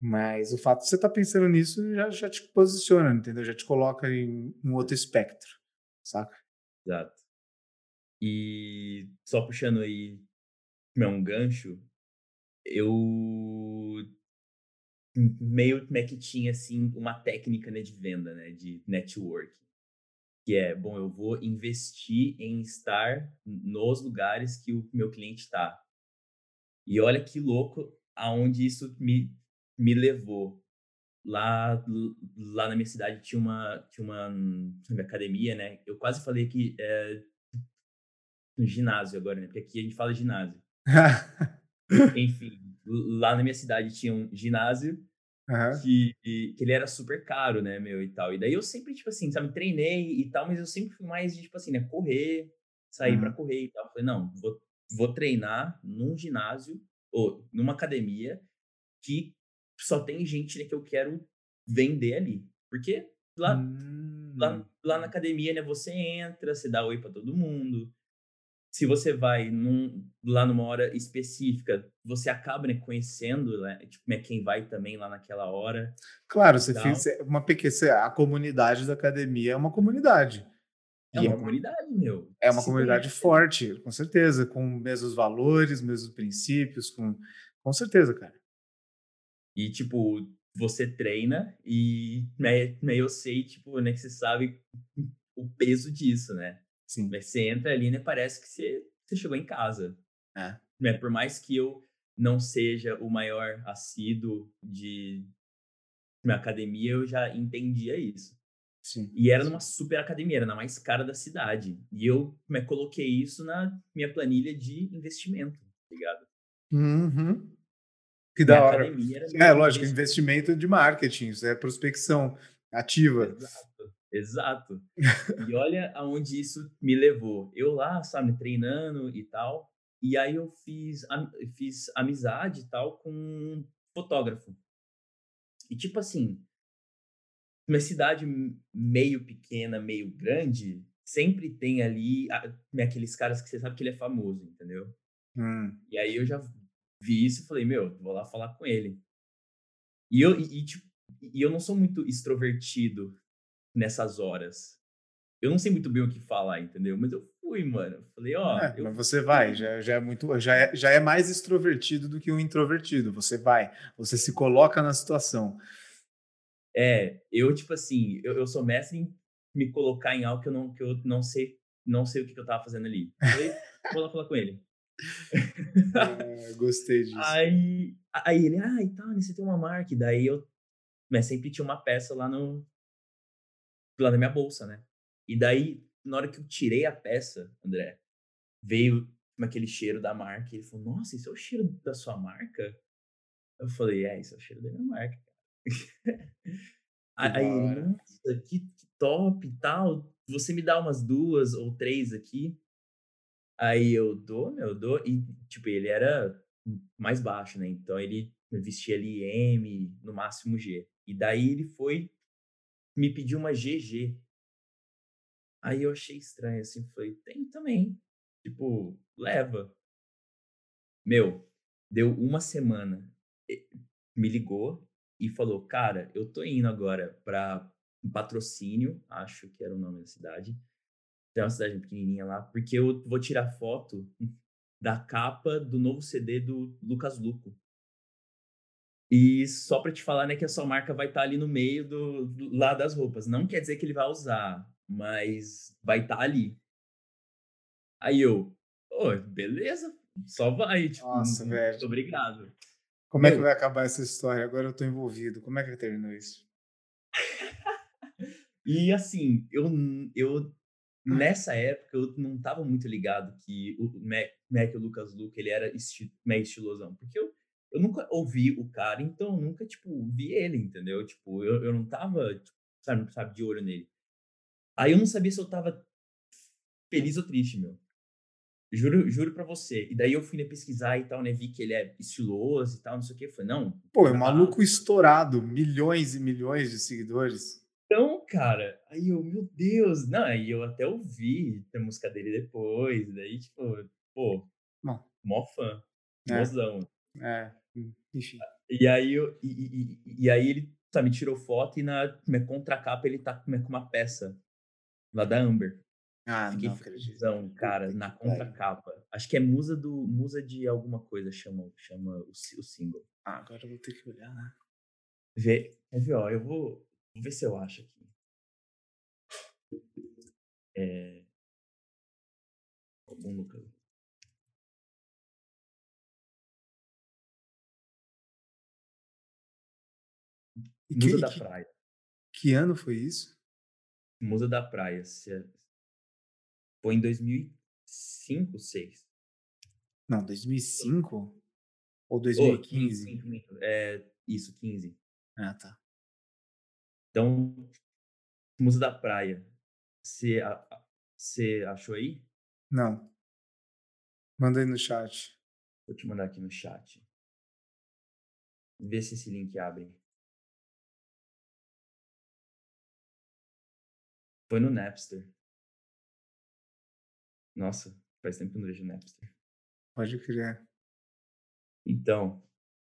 [SPEAKER 1] Mas o fato de você estar pensando nisso já, já te posiciona, entendeu? Já te coloca em um outro espectro, saca?
[SPEAKER 2] Exato. E só puxando aí né, um gancho, eu meio né, que tinha assim uma técnica né, de venda, né, de network, que é, bom, eu vou investir em estar nos lugares que o meu cliente está. E olha que louco aonde isso me, me levou. Lá, lá na minha cidade tinha uma, tinha uma, academia, né? Eu quase falei que é um ginásio agora, né? Porque aqui a gente fala ginásio. [laughs] Enfim, lá na minha cidade tinha um ginásio
[SPEAKER 1] Aham.
[SPEAKER 2] que, que ele era super caro, né, meu, e tal. E daí eu sempre, tipo assim, sabe, treinei e tal, mas eu sempre fui mais de, tipo assim, né, correr, sair pra
[SPEAKER 1] Uhum.
[SPEAKER 2] correr e tal. Falei, não, vou, vou treinar num ginásio ou numa academia que só tem gente, né, que eu quero vender ali. Porque lá, lá,
[SPEAKER 1] Hum.
[SPEAKER 2] lá na academia, né, você entra, você dá oi pra todo mundo. Se você vai num- lá numa hora específica, você acaba, né, conhecendo, né, tipo, né, quem vai também lá naquela hora
[SPEAKER 1] Claro, você
[SPEAKER 2] tal.
[SPEAKER 1] fez uma pequena. A comunidade da academia é uma comunidade.
[SPEAKER 2] É
[SPEAKER 1] é
[SPEAKER 2] uma
[SPEAKER 1] uma,
[SPEAKER 2] comunidade, meu.
[SPEAKER 1] é uma comunidade forte, com certeza, com mesmos valores, mesmos princípios, com, com certeza, cara.
[SPEAKER 2] E, tipo, você treina e né, eu sei, tipo, né, que você sabe o peso disso, né?
[SPEAKER 1] Sim.
[SPEAKER 2] Mas Você entra ali, né, parece que você, você chegou em casa.
[SPEAKER 1] É.
[SPEAKER 2] Né? Por mais que eu não seja o maior assíduo de minha academia, eu já entendia isso.
[SPEAKER 1] Sim.
[SPEAKER 2] E era numa super academia, era na mais cara da cidade. E eu né, coloquei isso na minha planilha de investimento, tá ligado?
[SPEAKER 1] Uhum. Que
[SPEAKER 2] Minha
[SPEAKER 1] da hora. É, lógico,
[SPEAKER 2] investimento.
[SPEAKER 1] de marketing, isso é prospecção ativa.
[SPEAKER 2] Exato, exato. [laughs] E olha aonde isso me levou. Eu lá, sabe, treinando e tal. E aí eu fiz, fiz amizade e tal com um fotógrafo. E tipo assim, uma cidade meio pequena, meio grande, sempre tem ali aqueles caras que você sabe que ele é famoso, entendeu?
[SPEAKER 1] Hum.
[SPEAKER 2] E aí eu já vi isso e falei, meu, vou lá falar com ele. E eu, e, tipo, e eu não sou muito extrovertido nessas horas. Eu não sei muito bem o que falar, entendeu? Mas eu fui, mano. Falei, ó,
[SPEAKER 1] É,
[SPEAKER 2] eu
[SPEAKER 1] mas você vai, já, já é muito, já é, já é mais extrovertido do que um introvertido. Você vai, você se coloca na situação.
[SPEAKER 2] É, eu, tipo assim, eu, eu sou mestre em me colocar em algo que eu não, que eu não sei, não sei o que, que eu tava fazendo ali. Falei, vou lá falar com ele. [laughs]
[SPEAKER 1] É, gostei disso.
[SPEAKER 2] Aí, aí ele, ah, e tal, né, você tem uma marca. Daí eu mas sempre tinha uma peça lá no lá na minha bolsa, né? E daí, na hora que eu tirei a peça, André, veio aquele cheiro da marca. E ele falou, nossa, isso é o cheiro da sua marca? Eu falei, é, isso é o cheiro da minha marca. Cara."
[SPEAKER 1] Que da
[SPEAKER 2] Aí nossa, que, que top e tal. Você me dá umas duas ou três aqui. Aí eu dou, meu, eu dou. E, tipo, ele era mais baixo, né? Então ele vestia ali M, no máximo G. E daí ele foi me pedir uma GG. Aí eu achei estranho, assim, falei, tem também. Tipo, leva. Meu, deu uma semana. Me ligou e falou, cara, eu tô indo agora pra um patrocínio, acho que era o nome da cidade. Tem uma cidade pequenininha lá, porque eu vou tirar foto da capa do novo CD do Lucas Luco. E só pra te falar, né, que a sua marca vai estar ali no meio do, do- lá das roupas. Não quer dizer que ele vai usar, mas vai estar ali. Aí eu, ô, beleza, só vai, tipo,
[SPEAKER 1] Nossa,
[SPEAKER 2] muito
[SPEAKER 1] velho.
[SPEAKER 2] obrigado.
[SPEAKER 1] Como é que vai acabar essa história? Agora eu tô envolvido. Como é que terminou isso? [laughs]
[SPEAKER 2] E assim, eu, eu nessa época eu não tava muito ligado que o Mac, Mac o Lucas Luke ele era esti, meio estilosão, porque eu, eu nunca ouvi o cara, então eu nunca tipo vi ele, entendeu? Tipo, eu, eu não tava, tipo, sabe, sabe, de olho nele. Aí eu não sabia se eu tava feliz ou triste, meu. Juro, juro pra você. E daí eu fui né, pesquisar e tal, né? Vi que ele é estiloso e tal, não sei o que. Falei, não,
[SPEAKER 1] Pô, é um
[SPEAKER 2] tá
[SPEAKER 1] maluco estourado, milhões e milhões de seguidores.
[SPEAKER 2] Então, cara, aí eu, meu Deus, não, aí eu até ouvi a música dele depois, daí, tipo, pô,
[SPEAKER 1] Bom,
[SPEAKER 2] mó fã,
[SPEAKER 1] é,
[SPEAKER 2] mozão.
[SPEAKER 1] é, enfim.
[SPEAKER 2] E aí, eu, e, e, e- aí ele, sabe, me tirou foto e na minha contracapa ele tá com uma peça lá da Amber.
[SPEAKER 1] Ah,
[SPEAKER 2] Fiquei
[SPEAKER 1] não
[SPEAKER 2] felizão, cara, na contracapa. Acho que é musa do, musa de alguma coisa, chama, chama o, o single.
[SPEAKER 1] Ah, agora eu vou ter que olhar, né?
[SPEAKER 2] Vê, quer ver, ó, eu vou, vou ver se eu acho aqui. É... Algum Lucas.
[SPEAKER 1] E
[SPEAKER 2] Musa
[SPEAKER 1] que,
[SPEAKER 2] da
[SPEAKER 1] que,
[SPEAKER 2] Praia.
[SPEAKER 1] que ano foi isso?
[SPEAKER 2] Musa da Praia. se é- Foi em 2005, 2006.
[SPEAKER 1] Não, 2005 ou
[SPEAKER 2] Oh,
[SPEAKER 1] 2015?
[SPEAKER 2] 15, é, isso, 15.
[SPEAKER 1] Ah, tá.
[SPEAKER 2] Então, Musa da Praia. Você, você achou aí?
[SPEAKER 1] Não. Manda aí no chat.
[SPEAKER 2] Vou te mandar aqui no chat. Vê se esse link abre. Foi no Napster. Nossa, faz tempo que eu não vejo Napster.
[SPEAKER 1] Pode crer.
[SPEAKER 2] Então,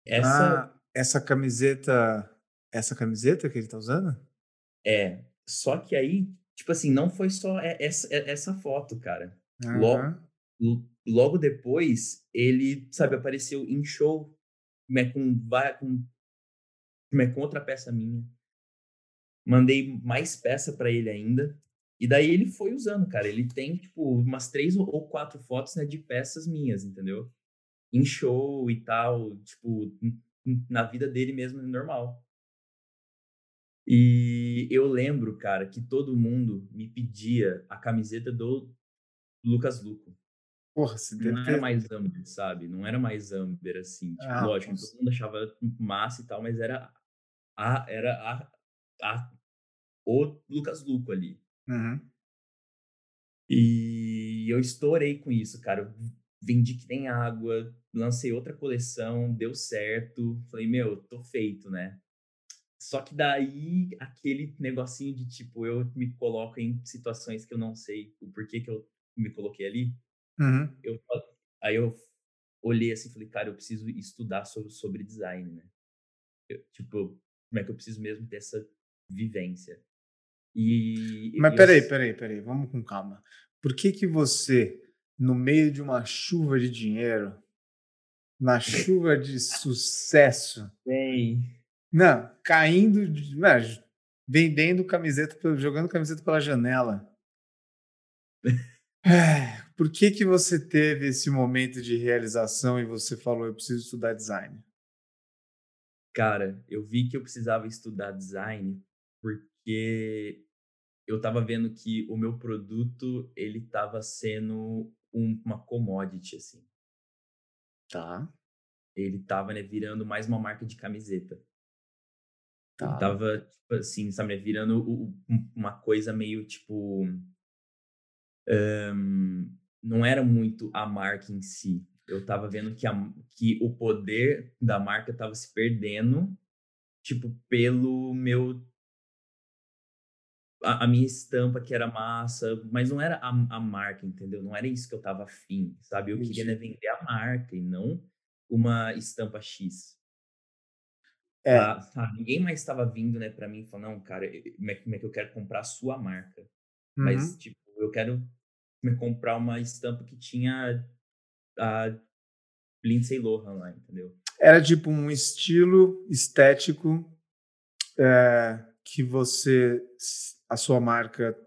[SPEAKER 2] essa.
[SPEAKER 1] Ah, essa camiseta. Essa camiseta que ele tá usando?
[SPEAKER 2] É. Só que aí, tipo assim, não foi só essa, essa foto, cara.
[SPEAKER 1] Uhum.
[SPEAKER 2] Logo, logo depois, ele, sabe, apareceu em show com, com, com outra peça minha. Mandei mais peça para ele ainda. E daí ele foi usando, cara. Ele tem, tipo, umas três ou quatro fotos né, de peças minhas, entendeu? Em show e tal, tipo, na vida dele mesmo, normal. E eu lembro, cara, que todo mundo me pedia a camiseta do Lucas Luco.
[SPEAKER 1] Porra, você
[SPEAKER 2] não era ter... mais Amber, sabe? Não era mais Amber, assim. Tipo, ah, lógico, todo mundo achava massa e tal, mas era a, era a, a, o Lucas Luco ali.
[SPEAKER 1] Uhum.
[SPEAKER 2] E eu estourei com isso, cara. Eu vendi que nem água, lancei outra coleção, deu certo. Falei, meu, tô feito, né? Só que daí, aquele negocinho de tipo, eu me coloco em situações que eu não sei o porquê que eu me coloquei ali.
[SPEAKER 1] Uhum.
[SPEAKER 2] Eu, aí eu olhei assim e falei, cara, eu preciso estudar sobre, sobre design, né? Eu, tipo, como é que eu preciso mesmo ter essa vivência? E.
[SPEAKER 1] Mas peraí, peraí, peraí, vamos com calma. Por que que você, no meio de uma chuva de dinheiro, na chuva de sucesso,
[SPEAKER 2] Bem
[SPEAKER 1] não, caindo, não, vendendo camiseta, jogando camiseta pela janela. [laughs] É, por que que você teve esse momento de realização e você falou eu preciso estudar design?
[SPEAKER 2] Cara, eu vi que eu precisava estudar design porque eu estava vendo que o meu produto ele estava sendo um, uma commodity assim.
[SPEAKER 1] Tá.
[SPEAKER 2] Ele estava né, virando mais uma marca de camiseta.
[SPEAKER 1] Tá.
[SPEAKER 2] Tava, tipo assim, sabe, virando uma coisa meio tipo. Um, não era muito a marca em si. Eu tava vendo que, a, que o poder da marca tava se perdendo, tipo, pelo meu. A, a minha estampa que era massa, mas não era a, a, marca, entendeu? Não era isso que eu tava afim, sabe? Eu Entendi. queria né, vender a marca e não uma estampa X.
[SPEAKER 1] É.
[SPEAKER 2] Tá, tá, ninguém mais estava vindo, né, para mim, falando, não, cara, como é, como é, que eu quero comprar a sua marca? Uhum. Mas, tipo, eu quero me comprar uma estampa que tinha a Lindsay Lohan lá, entendeu?
[SPEAKER 1] Era tipo um estilo estético é, que você, a sua marca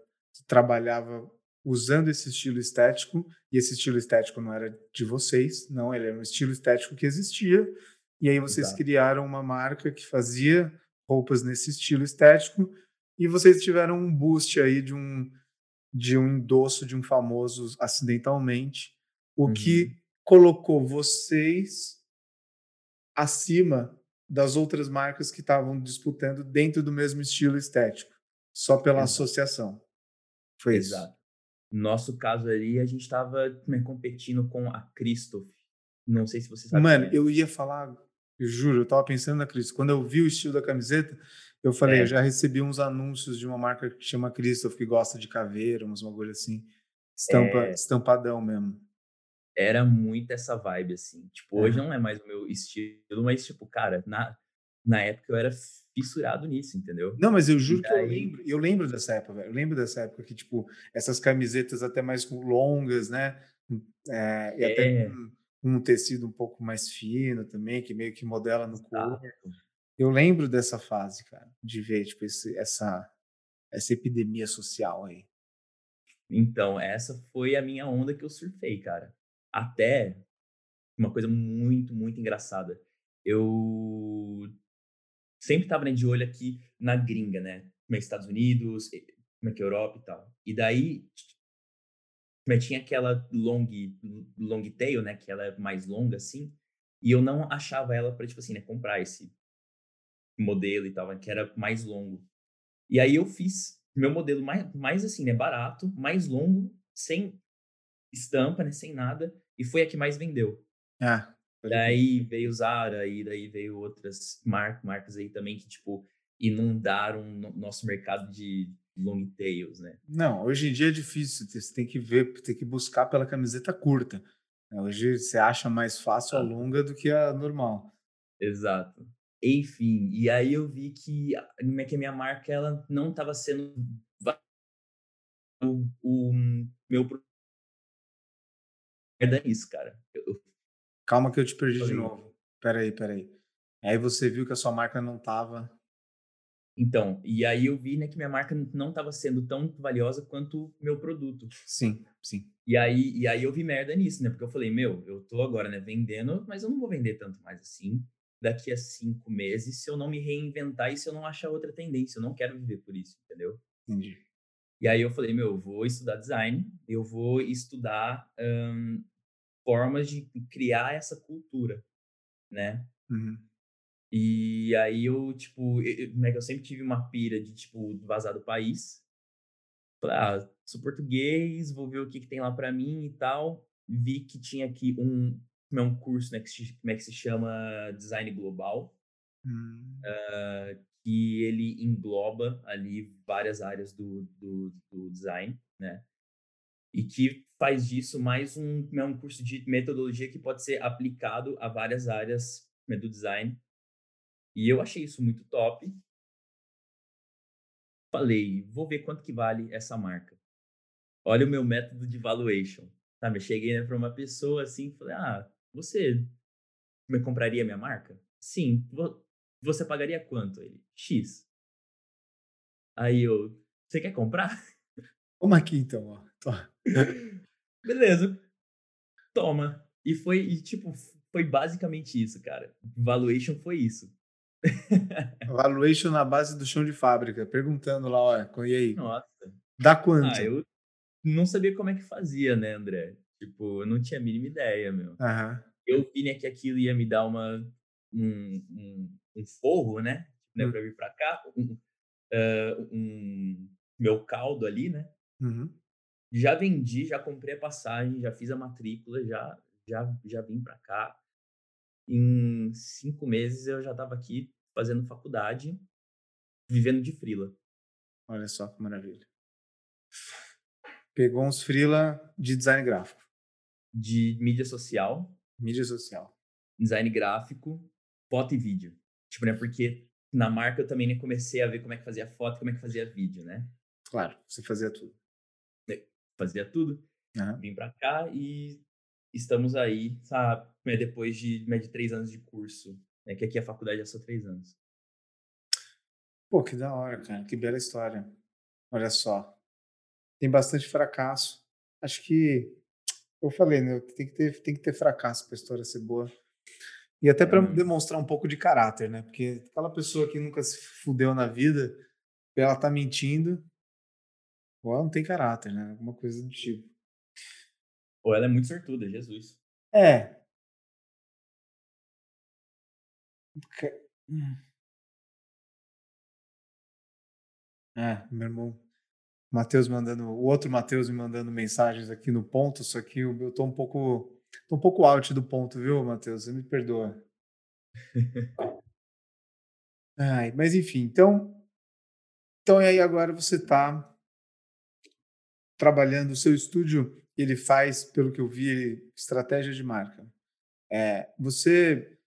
[SPEAKER 1] trabalhava usando esse estilo estético, e esse estilo estético não era de vocês, não, ele era um estilo estético que existia, e aí vocês Exato. criaram uma marca que fazia roupas nesse estilo estético e vocês tiveram um boost aí de um de um endosso de um famoso acidentalmente, o uhum. que colocou vocês acima das outras marcas que estavam disputando dentro do mesmo estilo estético, só pela Exato. associação. Foi Exato. isso.
[SPEAKER 2] Nosso caso ali, a gente estava né, competindo com a Christoph. Não sei se você sabe.
[SPEAKER 1] Mano, é. eu ia falar eu juro, eu tava pensando na Cris. Quando eu vi o estilo da camiseta, eu falei, é. eu já recebi uns anúncios de uma marca que chama Christoph, que gosta de caveira, uns bagulho assim. Estampa, é. Estampadão mesmo.
[SPEAKER 2] Era muito essa vibe, assim. Tipo, hoje não é mais o meu estilo, mas, tipo, cara, na, na época eu era fissurado nisso, entendeu?
[SPEAKER 1] Não, mas eu juro daí... que eu lembro, eu lembro dessa época, velho. Eu lembro dessa época que, tipo, essas camisetas até mais longas, né? É, e até com um tecido um pouco mais fino também, que meio que modela no corpo. Eu lembro dessa fase, cara, de ver tipo, esse, essa, essa epidemia social aí.
[SPEAKER 2] Então, essa foi a minha onda que eu surfei, cara. Até uma coisa muito, muito engraçada. Eu sempre tava né, de olho aqui na gringa, né? Como é que Estados Unidos, como é que Europa e tal. E daí mas tinha aquela long, long tail, né? Que ela é mais longa, assim. E eu não achava ela para tipo assim, né? Comprar esse modelo e tal, que era mais longo. E aí eu fiz meu modelo mais, mais assim, né, barato, mais longo, sem estampa, né, sem nada, e foi a que mais vendeu.
[SPEAKER 1] Ah,
[SPEAKER 2] daí veio Zara, e daí veio outras mar marcas aí também que, tipo, inundaram o nosso mercado de long tails, né?
[SPEAKER 1] Não, hoje em dia é difícil, você tem que ver, tem que buscar pela camiseta curta. Né, hoje você acha mais fácil a longa do que a normal.
[SPEAKER 2] Exato. Enfim, e aí eu vi que a, que a minha marca ela não estava sendo o, o meu merda nisso, cara. Eu,
[SPEAKER 1] Calma que eu te perdi de novo. Peraí, peraí. Aí você viu que a sua marca não estava
[SPEAKER 2] então, e aí eu vi, né, que minha marca não estava sendo tão valiosa quanto meu produto.
[SPEAKER 1] Sim, sim.
[SPEAKER 2] E aí, e aí eu vi merda nisso, né? Porque eu falei, meu, eu tô agora, né, vendendo, mas eu não vou vender tanto mais assim daqui a cinco meses se eu não me reinventar e se eu não achar outra tendência. Eu não quero viver por isso, entendeu?
[SPEAKER 1] Entendi.
[SPEAKER 2] E aí eu falei, meu, eu vou estudar design, eu vou estudar um, formas de criar essa cultura, né?
[SPEAKER 1] Uhum.
[SPEAKER 2] E aí eu, tipo, eu, eu sempre tive uma pira de, tipo, vazar do país. Falei, ah, sou português, vou ver o que, que tem lá para mim e tal. Vi que tinha aqui um, é um curso, né, que se, como é que se chama Design Global.
[SPEAKER 1] Hum.
[SPEAKER 2] Uh, que ele engloba ali várias áreas do, do, do, design, né? E que faz disso mais um, é um curso de metodologia que pode ser aplicado a várias áreas né, do design e eu achei isso muito top. Falei, vou ver quanto que vale essa marca. Olha o meu método de valuation. Sabe, cheguei né, para uma pessoa assim, falei: "Ah, você me compraria minha marca?" "Sim." "Você pagaria quanto?" Ele: "X." Aí eu: "Você quer comprar?"
[SPEAKER 1] Toma aqui então, ó.
[SPEAKER 2] Beleza. Toma. E foi, e, tipo, foi basicamente isso, cara. Valuation foi isso. [laughs]
[SPEAKER 1] Valuation na base do chão de fábrica, perguntando lá, olha, e aí?
[SPEAKER 2] Nossa.
[SPEAKER 1] Dá quanto?
[SPEAKER 2] Ah, eu não sabia como é que fazia, né, André? Tipo, eu não tinha a mínima ideia, meu.
[SPEAKER 1] Uhum.
[SPEAKER 2] Eu vi né, que aquilo ia me dar uma, um, um, um forro, né? né uhum. Pra vir pra cá, um, uh, um meu caldo ali, né?
[SPEAKER 1] Uhum.
[SPEAKER 2] Já vendi, já comprei a passagem, já fiz a matrícula, já, já, já vim pra cá em cinco meses eu já estava aqui fazendo faculdade, vivendo de frila.
[SPEAKER 1] Olha só que maravilha. Pegou uns frila de design gráfico.
[SPEAKER 2] De mídia social.
[SPEAKER 1] Mídia social.
[SPEAKER 2] Design gráfico, foto e vídeo. Tipo, né? Porque na marca eu também né, comecei a ver como é que fazia foto, como é que fazia vídeo, né?
[SPEAKER 1] Claro, você fazia tudo.
[SPEAKER 2] Fazia tudo.
[SPEAKER 1] Uhum.
[SPEAKER 2] Vim pra cá e estamos aí, sabe, né, depois de, né, de três anos de curso, né, que aqui a faculdade é só três anos.
[SPEAKER 1] Pô, que da hora, cara, que bela história. Olha só, tem bastante fracasso. Acho que, eu falei, né, tem que ter, tem que ter fracasso para a história ser boa. E até para hum. demonstrar um pouco de caráter, né? Porque aquela pessoa que nunca se fudeu na vida, ela tá mentindo, ou ela não tem caráter, né? Alguma coisa do tipo.
[SPEAKER 2] Ou ela é muito sortuda, Jesus.
[SPEAKER 1] É. Hum. É, meu irmão. Matheus mandando, o outro Matheus me mandando mensagens aqui no ponto, só que eu, eu tô um pouco, tô um pouco out do ponto, viu, Matheus? Você me perdoa. [laughs] Ai, mas enfim, então, então e aí agora você está trabalhando o seu estúdio ele faz, pelo que eu vi, estratégia de marca. É, você,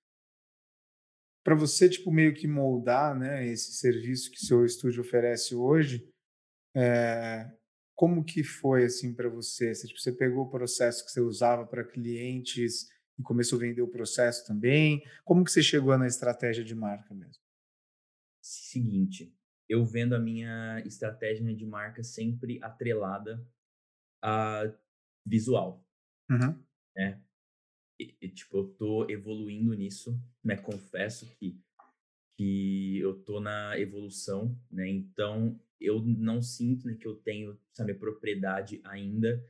[SPEAKER 1] para você tipo meio que moldar, né, esse serviço que seu estúdio oferece hoje, é, como que foi assim para você? Você, tipo, você pegou o processo que você usava para clientes e começou a vender o processo também? Como que você chegou na estratégia de marca mesmo?
[SPEAKER 2] Seguinte, eu vendo a minha estratégia de marca sempre atrelada a visual.
[SPEAKER 1] Uhum.
[SPEAKER 2] Né? E, e, tipo, eu tô evoluindo nisso, né? Confesso que, que eu tô na evolução, né? Então, eu não sinto né, que eu tenho, sabe, propriedade ainda.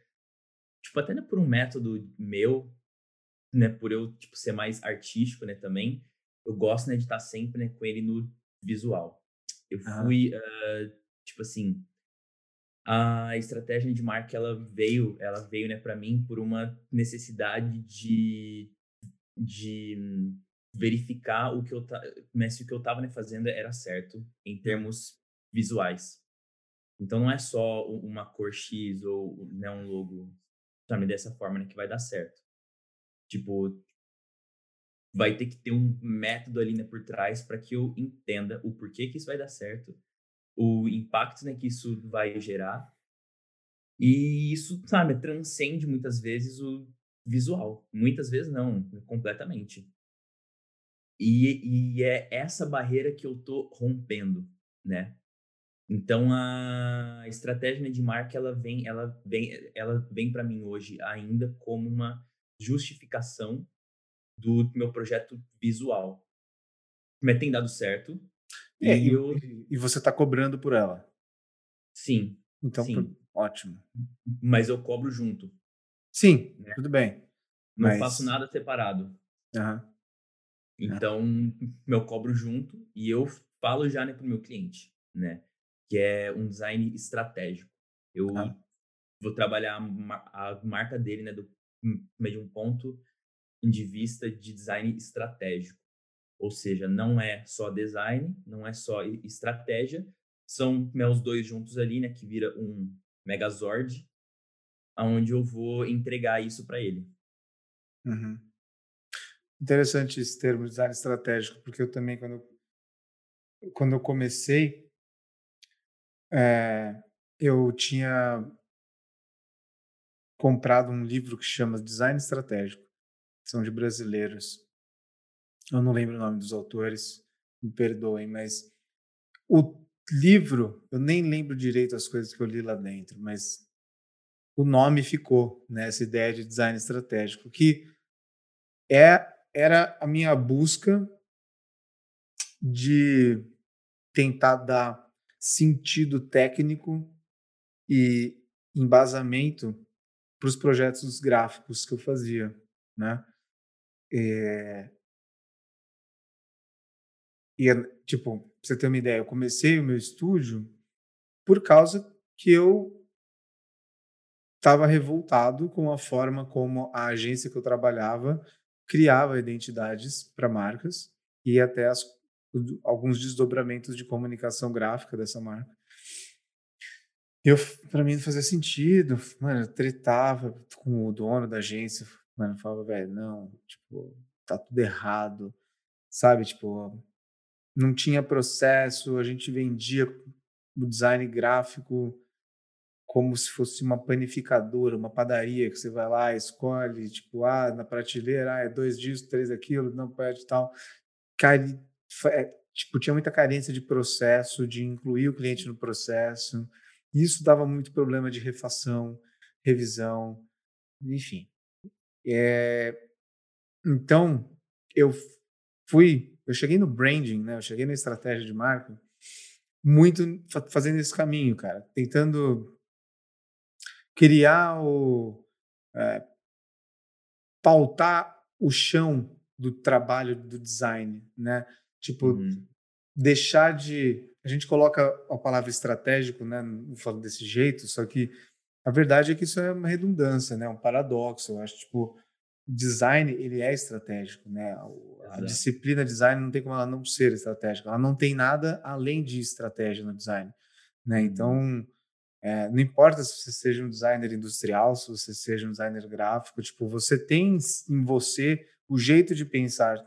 [SPEAKER 2] Tipo, até né, por um método meu, né? Por eu, tipo, ser mais artístico, né? Também. Eu gosto, né, de estar sempre né, com ele no visual. Eu fui, uh, tipo assim, a estratégia de marca ela veio, ela veio, né, para mim por uma necessidade de de verificar o que eu mas se o que eu estava né, fazendo era certo em termos visuais. Então não é só uma cor X ou né, um logo, sabe, dessa forma né, que vai dar certo. Tipo, vai ter que ter um método ali né, por trás para que eu entenda o porquê que isso vai dar certo o impacto né, que isso vai gerar. E isso, sabe, transcende muitas vezes o visual. Muitas vezes não, completamente. E, e é essa barreira que eu tô rompendo, né? Então a estratégia né, de marca ela vem, ela vem, ela vem para mim hoje ainda como uma justificação do meu projeto visual. Mas tem dado certo,
[SPEAKER 1] é, e, eu... e, você está cobrando por ela.
[SPEAKER 2] Sim.
[SPEAKER 1] Então,
[SPEAKER 2] sim.
[SPEAKER 1] ótimo.
[SPEAKER 2] Mas eu cobro junto.
[SPEAKER 1] Sim, né? tudo bem.
[SPEAKER 2] Não mas... faço nada separado.
[SPEAKER 1] Uhum.
[SPEAKER 2] Então, eu cobro junto e eu falo já né, para o meu cliente, né? Que é um design estratégico. Eu uhum. vou trabalhar a marca dele, né? Do, de um ponto de vista de design estratégico. Ou seja, não é só design, não é só estratégia, são meus dois juntos ali, né, que vira um Megazord, aonde eu vou entregar isso para ele.
[SPEAKER 1] Uhum. Interessante esse termo, design estratégico, porque eu também, quando, quando eu comecei, é, eu tinha comprado um livro que chama Design Estratégico, são de brasileiros eu não lembro o nome dos autores, me perdoem, mas o livro, eu nem lembro direito as coisas que eu li lá dentro, mas o nome ficou né, ideia de design estratégico, que é, era a minha busca de tentar dar sentido técnico e embasamento para os projetos gráficos que eu fazia, né? É, e, tipo, pra você ter uma ideia, eu comecei o meu estúdio por causa que eu estava revoltado com a forma como a agência que eu trabalhava criava identidades para marcas e até as, alguns desdobramentos de comunicação gráfica dessa marca. Eu, para mim não fazia sentido, mano, eu tretava com o dono da agência, mano, falava, velho, não, tipo, tá tudo errado, sabe, tipo, não tinha processo, a gente vendia o design gráfico como se fosse uma panificadora, uma padaria que você vai lá, escolhe, tipo, ah, na prateleira, ah, é dois dias, três aquilo, não pode tal. Cari, é, tipo, tinha muita carência de processo, de incluir o cliente no processo. Isso dava muito problema de refação, revisão, enfim. É, então, eu fui eu cheguei no branding, né? Eu cheguei na estratégia de marca muito fazendo esse caminho, cara, tentando criar o é, pautar o chão do trabalho do design, né? Tipo, uhum. deixar de a gente coloca a palavra estratégico, né? Não falo desse jeito, só que a verdade é que isso é uma redundância, né? Um paradoxo. Eu acho tipo design ele é estratégico, né? A disciplina design não tem como ela não ser estratégica. Ela não tem nada além de estratégia no design, né? Uhum. Então, é, não importa se você seja um designer industrial, se você seja um designer gráfico, tipo, você tem em você o jeito de pensar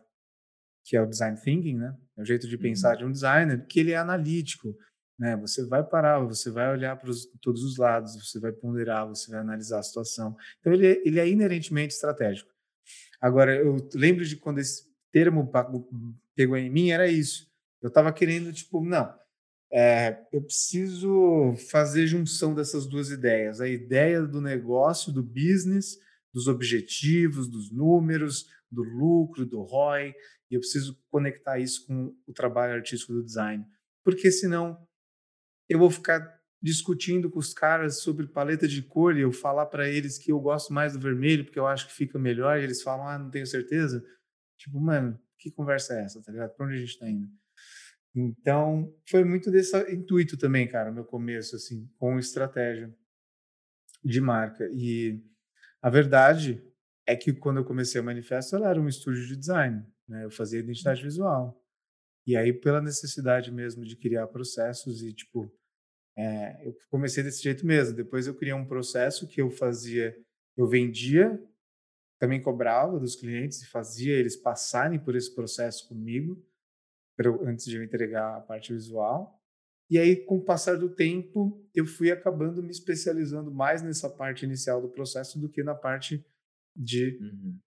[SPEAKER 1] que é o design thinking, né? É o jeito de pensar uhum. de um designer que ele é analítico, né? Você vai parar, você vai olhar para todos os lados, você vai ponderar, você vai analisar a situação. Então ele, é, ele é inerentemente estratégico. Agora eu lembro de quando esse termo pegou em mim era isso. Eu estava querendo tipo não, é, eu preciso fazer junção dessas duas ideias, a ideia do negócio, do business, dos objetivos, dos números, do lucro, do ROI, e eu preciso conectar isso com o trabalho artístico do design, porque senão eu vou ficar discutindo com os caras sobre paleta de cor e eu falar para eles que eu gosto mais do vermelho porque eu acho que fica melhor e eles falam, ah, não tenho certeza. Tipo, mano, que conversa é essa, tá ligado? Pra onde a gente tá indo? Então, foi muito desse intuito também, cara, meu começo, assim, com estratégia de marca. E a verdade é que quando eu comecei o Manifesto, ela era um estúdio de design, né? Eu fazia identidade visual. E aí, pela necessidade mesmo de criar processos e, tipo, é, eu comecei desse jeito mesmo. Depois eu criei um processo que eu fazia, eu vendia, também cobrava dos clientes e fazia eles passarem por esse processo comigo, antes de eu entregar a parte visual. E aí, com o passar do tempo, eu fui acabando me especializando mais nessa parte inicial do processo do que na parte de uhum.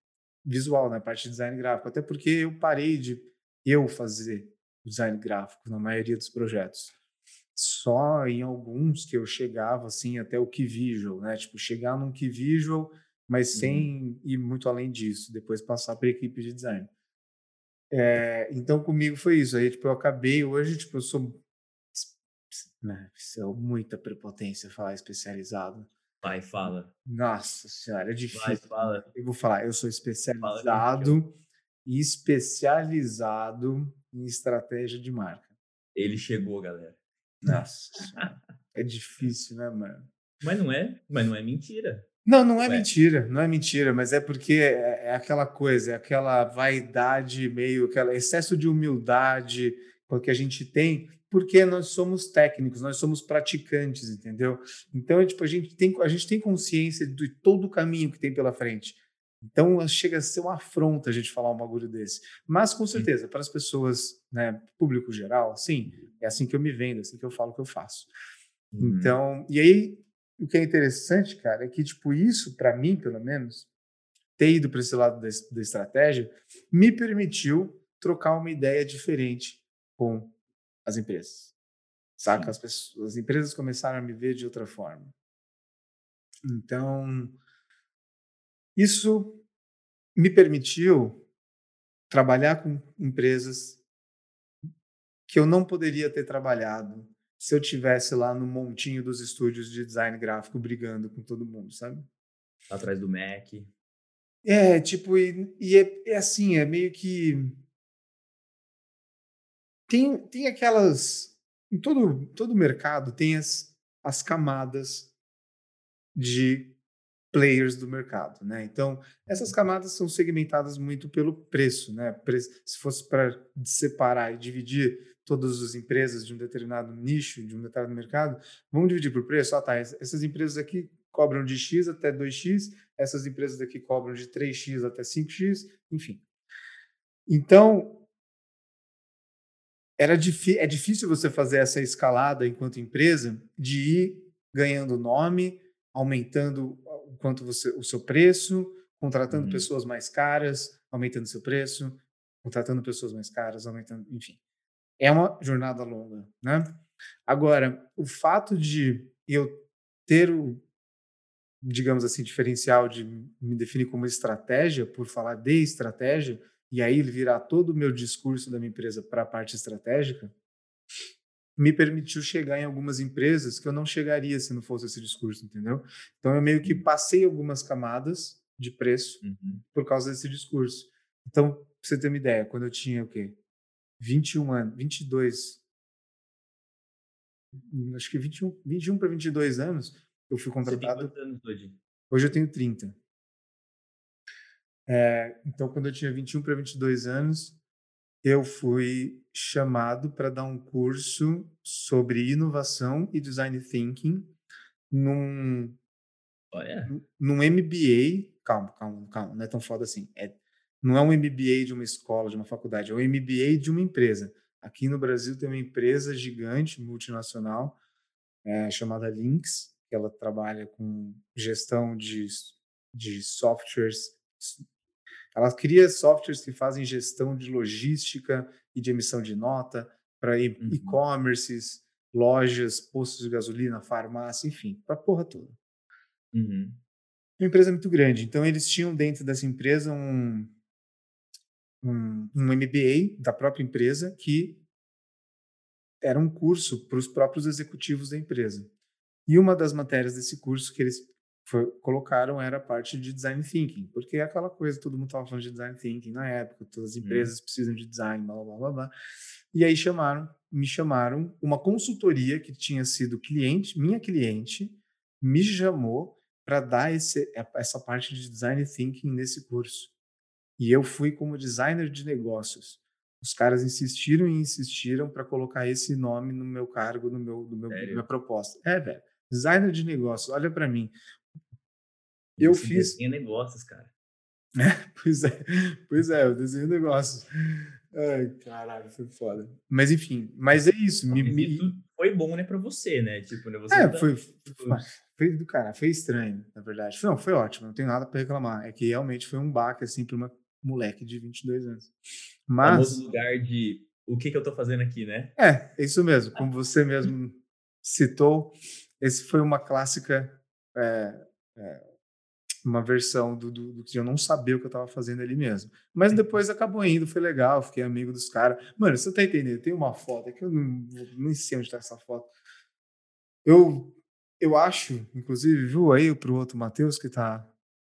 [SPEAKER 1] visual, na parte de design gráfico. Até porque eu parei de eu fazer design gráfico na maioria dos projetos. Só em alguns que eu chegava assim até o key visual, né? Tipo, chegar num key visual, mas uhum. sem ir muito além disso, depois passar para a equipe de design. É, então comigo foi isso. Aí tipo eu acabei hoje, tipo eu sou né, é muita prepotência falar especializado.
[SPEAKER 2] Vai, fala.
[SPEAKER 1] Nossa senhora, é difícil. Vai,
[SPEAKER 2] fala.
[SPEAKER 1] Eu vou falar, eu sou especializado e especializado em estratégia de marca.
[SPEAKER 2] Ele chegou, galera.
[SPEAKER 1] Nossa, [laughs] é difícil, né, mano?
[SPEAKER 2] Mas não é, mas não é mentira.
[SPEAKER 1] Não, não é Ué. mentira, não é mentira, mas é porque é, é, aquela coisa, é aquela vaidade meio, aquele excesso de humildade que a gente tem, porque nós somos técnicos, nós somos praticantes, entendeu? Então, tipo, a gente tem, a gente tem consciência de todo o caminho que tem pela frente. Então chega a ser uma afronta a gente falar um bagulho desse. Mas com certeza, para as pessoas, né, público geral, sim, é assim que eu me vendo, é assim que eu falo que eu faço. Uhum. Então, e aí o que é interessante, cara, é que tipo isso para mim, pelo menos, ter ido para esse lado da, da estratégia me permitiu trocar uma ideia diferente com as empresas. Saca? As, pessoas, as empresas começaram a me ver de outra forma. Então, isso me permitiu trabalhar com empresas que eu não poderia ter trabalhado se eu tivesse lá no montinho dos estúdios de design gráfico brigando com todo mundo, sabe?
[SPEAKER 2] Atrás do Mac.
[SPEAKER 1] É, tipo, e, e é, é, assim, é meio que. Tem, tem aquelas. Em todo, todo mercado tem as, as camadas de players do mercado, né? Então, essas uhum. camadas são segmentadas muito pelo preço, né? Se fosse para separar e dividir todas as empresas de um determinado nicho, de um determinado mercado, vamos dividir por preço? Ah, tá, essas empresas aqui cobram de X até 2X, essas empresas aqui cobram de 3X até 5X, enfim. Então, era é difícil você fazer essa escalada enquanto empresa de ir ganhando nome, aumentando quanto você, o seu preço, contratando uhum. pessoas mais caras, aumentando seu preço, contratando pessoas mais caras, aumentando, enfim. É uma jornada longa, né? Agora, o fato de eu ter o, digamos assim, diferencial de me definir como estratégia, por falar de estratégia, e aí virar todo o meu discurso da minha empresa para a parte estratégica, me permitiu chegar em algumas empresas que eu não chegaria se não fosse esse discurso, entendeu? Então eu meio que uhum. passei algumas camadas de preço uhum. por causa desse discurso. Então, pra você ter uma ideia, quando eu tinha o quê? 21 anos, 22, hum, acho que 21, 21 para 22 anos, eu fui contratado.
[SPEAKER 2] Você tem anos hoje?
[SPEAKER 1] Hoje eu tenho 30. É, então, quando eu tinha 21 para 22 anos, eu fui chamado para dar um curso sobre inovação e design thinking num,
[SPEAKER 2] Olha.
[SPEAKER 1] num MBA. Calma, calma, calma, não é tão foda assim. É, não é um MBA de uma escola, de uma faculdade, é um MBA de uma empresa. Aqui no Brasil tem uma empresa gigante, multinacional, é, chamada Lynx, que ela trabalha com gestão de, de softwares ela cria softwares que fazem gestão de logística e de emissão de nota para uhum. e-commerces, lojas, postos de gasolina, farmácia, enfim, para a porra toda.
[SPEAKER 2] Uhum.
[SPEAKER 1] Uma empresa muito grande. Então, eles tinham dentro dessa empresa um, um, um MBA da própria empresa que era um curso para os próprios executivos da empresa. E uma das matérias desse curso que eles foi, colocaram era a parte de design thinking, porque é aquela coisa, todo mundo estava falando de design thinking na época, todas as empresas hum. precisam de design, blá, blá, blá, blá. E aí chamaram, me chamaram, uma consultoria que tinha sido cliente, minha cliente, me chamou para dar esse, essa parte de design thinking nesse curso. E eu fui como designer de negócios. Os caras insistiram e insistiram para colocar esse nome no meu cargo, no meu, no meu minha proposta. É, velho. Designer de negócios, olha para mim.
[SPEAKER 2] Eu Você fiz. Desenha negócios, cara. [laughs]
[SPEAKER 1] É, pois é, pois é, eu desenho negócios. Ai, caralho, foi foda. Mas enfim, mas é isso. Me, me...
[SPEAKER 2] Foi bom, né, pra você, né? Tipo, né, você
[SPEAKER 1] é, tá, foi, tipo... foi do cara, foi estranho, na verdade. Não, foi ótimo, não tenho nada para reclamar. É que realmente foi um baque, assim, pra uma moleque de 22 anos. Mas.
[SPEAKER 2] O lugar de o que, que eu tô fazendo aqui, né?
[SPEAKER 1] É, é isso mesmo. Como você mesmo [laughs] citou, esse foi uma clássica. É, é, uma versão do, do, do, que eu não sabia o que eu tava fazendo ali mesmo. Mas depois acabou indo, foi legal, fiquei amigo dos caras. Mano, você tá entendendo? Tem uma foto aqui, eu não, sei onde tá essa foto. Eu, eu acho, inclusive, viu aí pro outro Matheus, que tá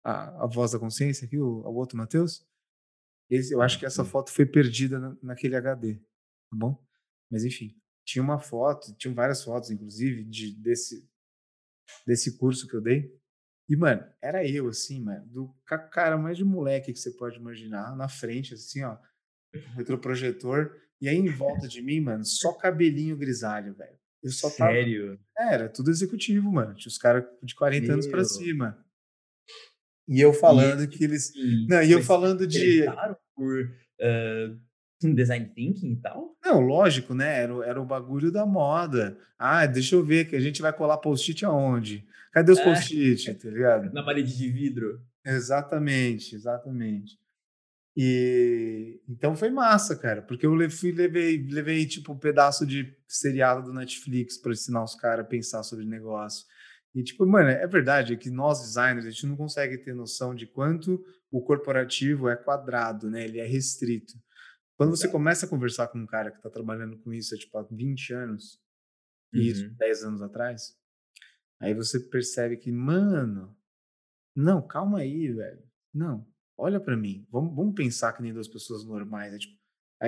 [SPEAKER 1] a, a voz da consciência aqui, o, o outro Matheus? eu acho que essa foto foi perdida na, naquele HD, tá bom? Mas enfim, tinha uma foto, tinham várias fotos, inclusive, de, desse, desse curso que eu dei. E, mano, era eu, assim, mano, do cara mais de moleque que você pode imaginar, na frente, assim, ó, retroprojetor, e aí em volta de mim, mano, só cabelinho grisalho, velho. Eu só
[SPEAKER 2] Sério?
[SPEAKER 1] Tava... É, era tudo executivo, mano. Tinha os caras de 40 Meu. anos pra cima. E eu falando e, que eles. Não, e eu falando de.
[SPEAKER 2] Por uh, design thinking e tal?
[SPEAKER 1] Não, lógico, né? Era, era o bagulho da moda. Ah, deixa eu ver que a gente vai colar post-it aonde? Cadê os é. post-it, tá ligado?
[SPEAKER 2] Na parede de vidro.
[SPEAKER 1] Exatamente, exatamente. E então foi massa, cara, porque eu fui, levei, levei tipo um pedaço de seriado do Netflix para ensinar os caras a pensar sobre negócio. E tipo, mano, é verdade é que nós designers a gente não consegue ter noção de quanto o corporativo é quadrado, né? Ele é restrito. Quando você começa a conversar com um cara que está trabalhando com isso há tipo há 20 anos, uhum. e isso 10 anos atrás, aí você percebe que, mano, não, calma aí, velho. Não, olha para mim. Vamos, vamos pensar que nem duas pessoas normais. É, tipo,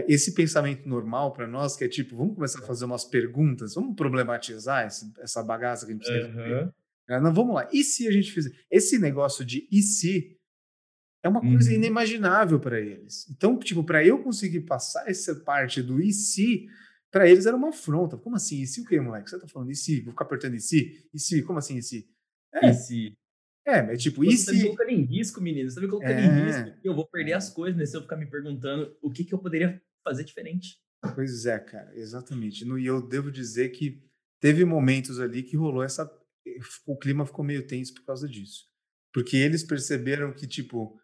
[SPEAKER 1] esse pensamento normal para nós, que é tipo, vamos começar a fazer umas perguntas, vamos problematizar esse, essa bagaça que a gente precisa uhum. Não, vamos lá. E se a gente fizer esse negócio de e se é uma coisa uhum. inimaginável para eles. Então, tipo, para eu conseguir passar essa parte do e se, para eles era uma afronta. Como assim? E se o quê, moleque? Você tá falando e se? Vou ficar apertando e se? E se? Como assim e se?
[SPEAKER 2] É. E se?
[SPEAKER 1] É, mas tipo, e
[SPEAKER 2] se... Você tá me colocando em risco, menino. Você tá me colocando é. em risco. Eu vou perder as coisas, né? Se eu ficar me perguntando o que, que eu poderia fazer diferente.
[SPEAKER 1] Pois é, cara, exatamente. E eu devo dizer que teve momentos ali que rolou essa. O clima ficou meio tenso por causa disso. Porque eles perceberam que, tipo,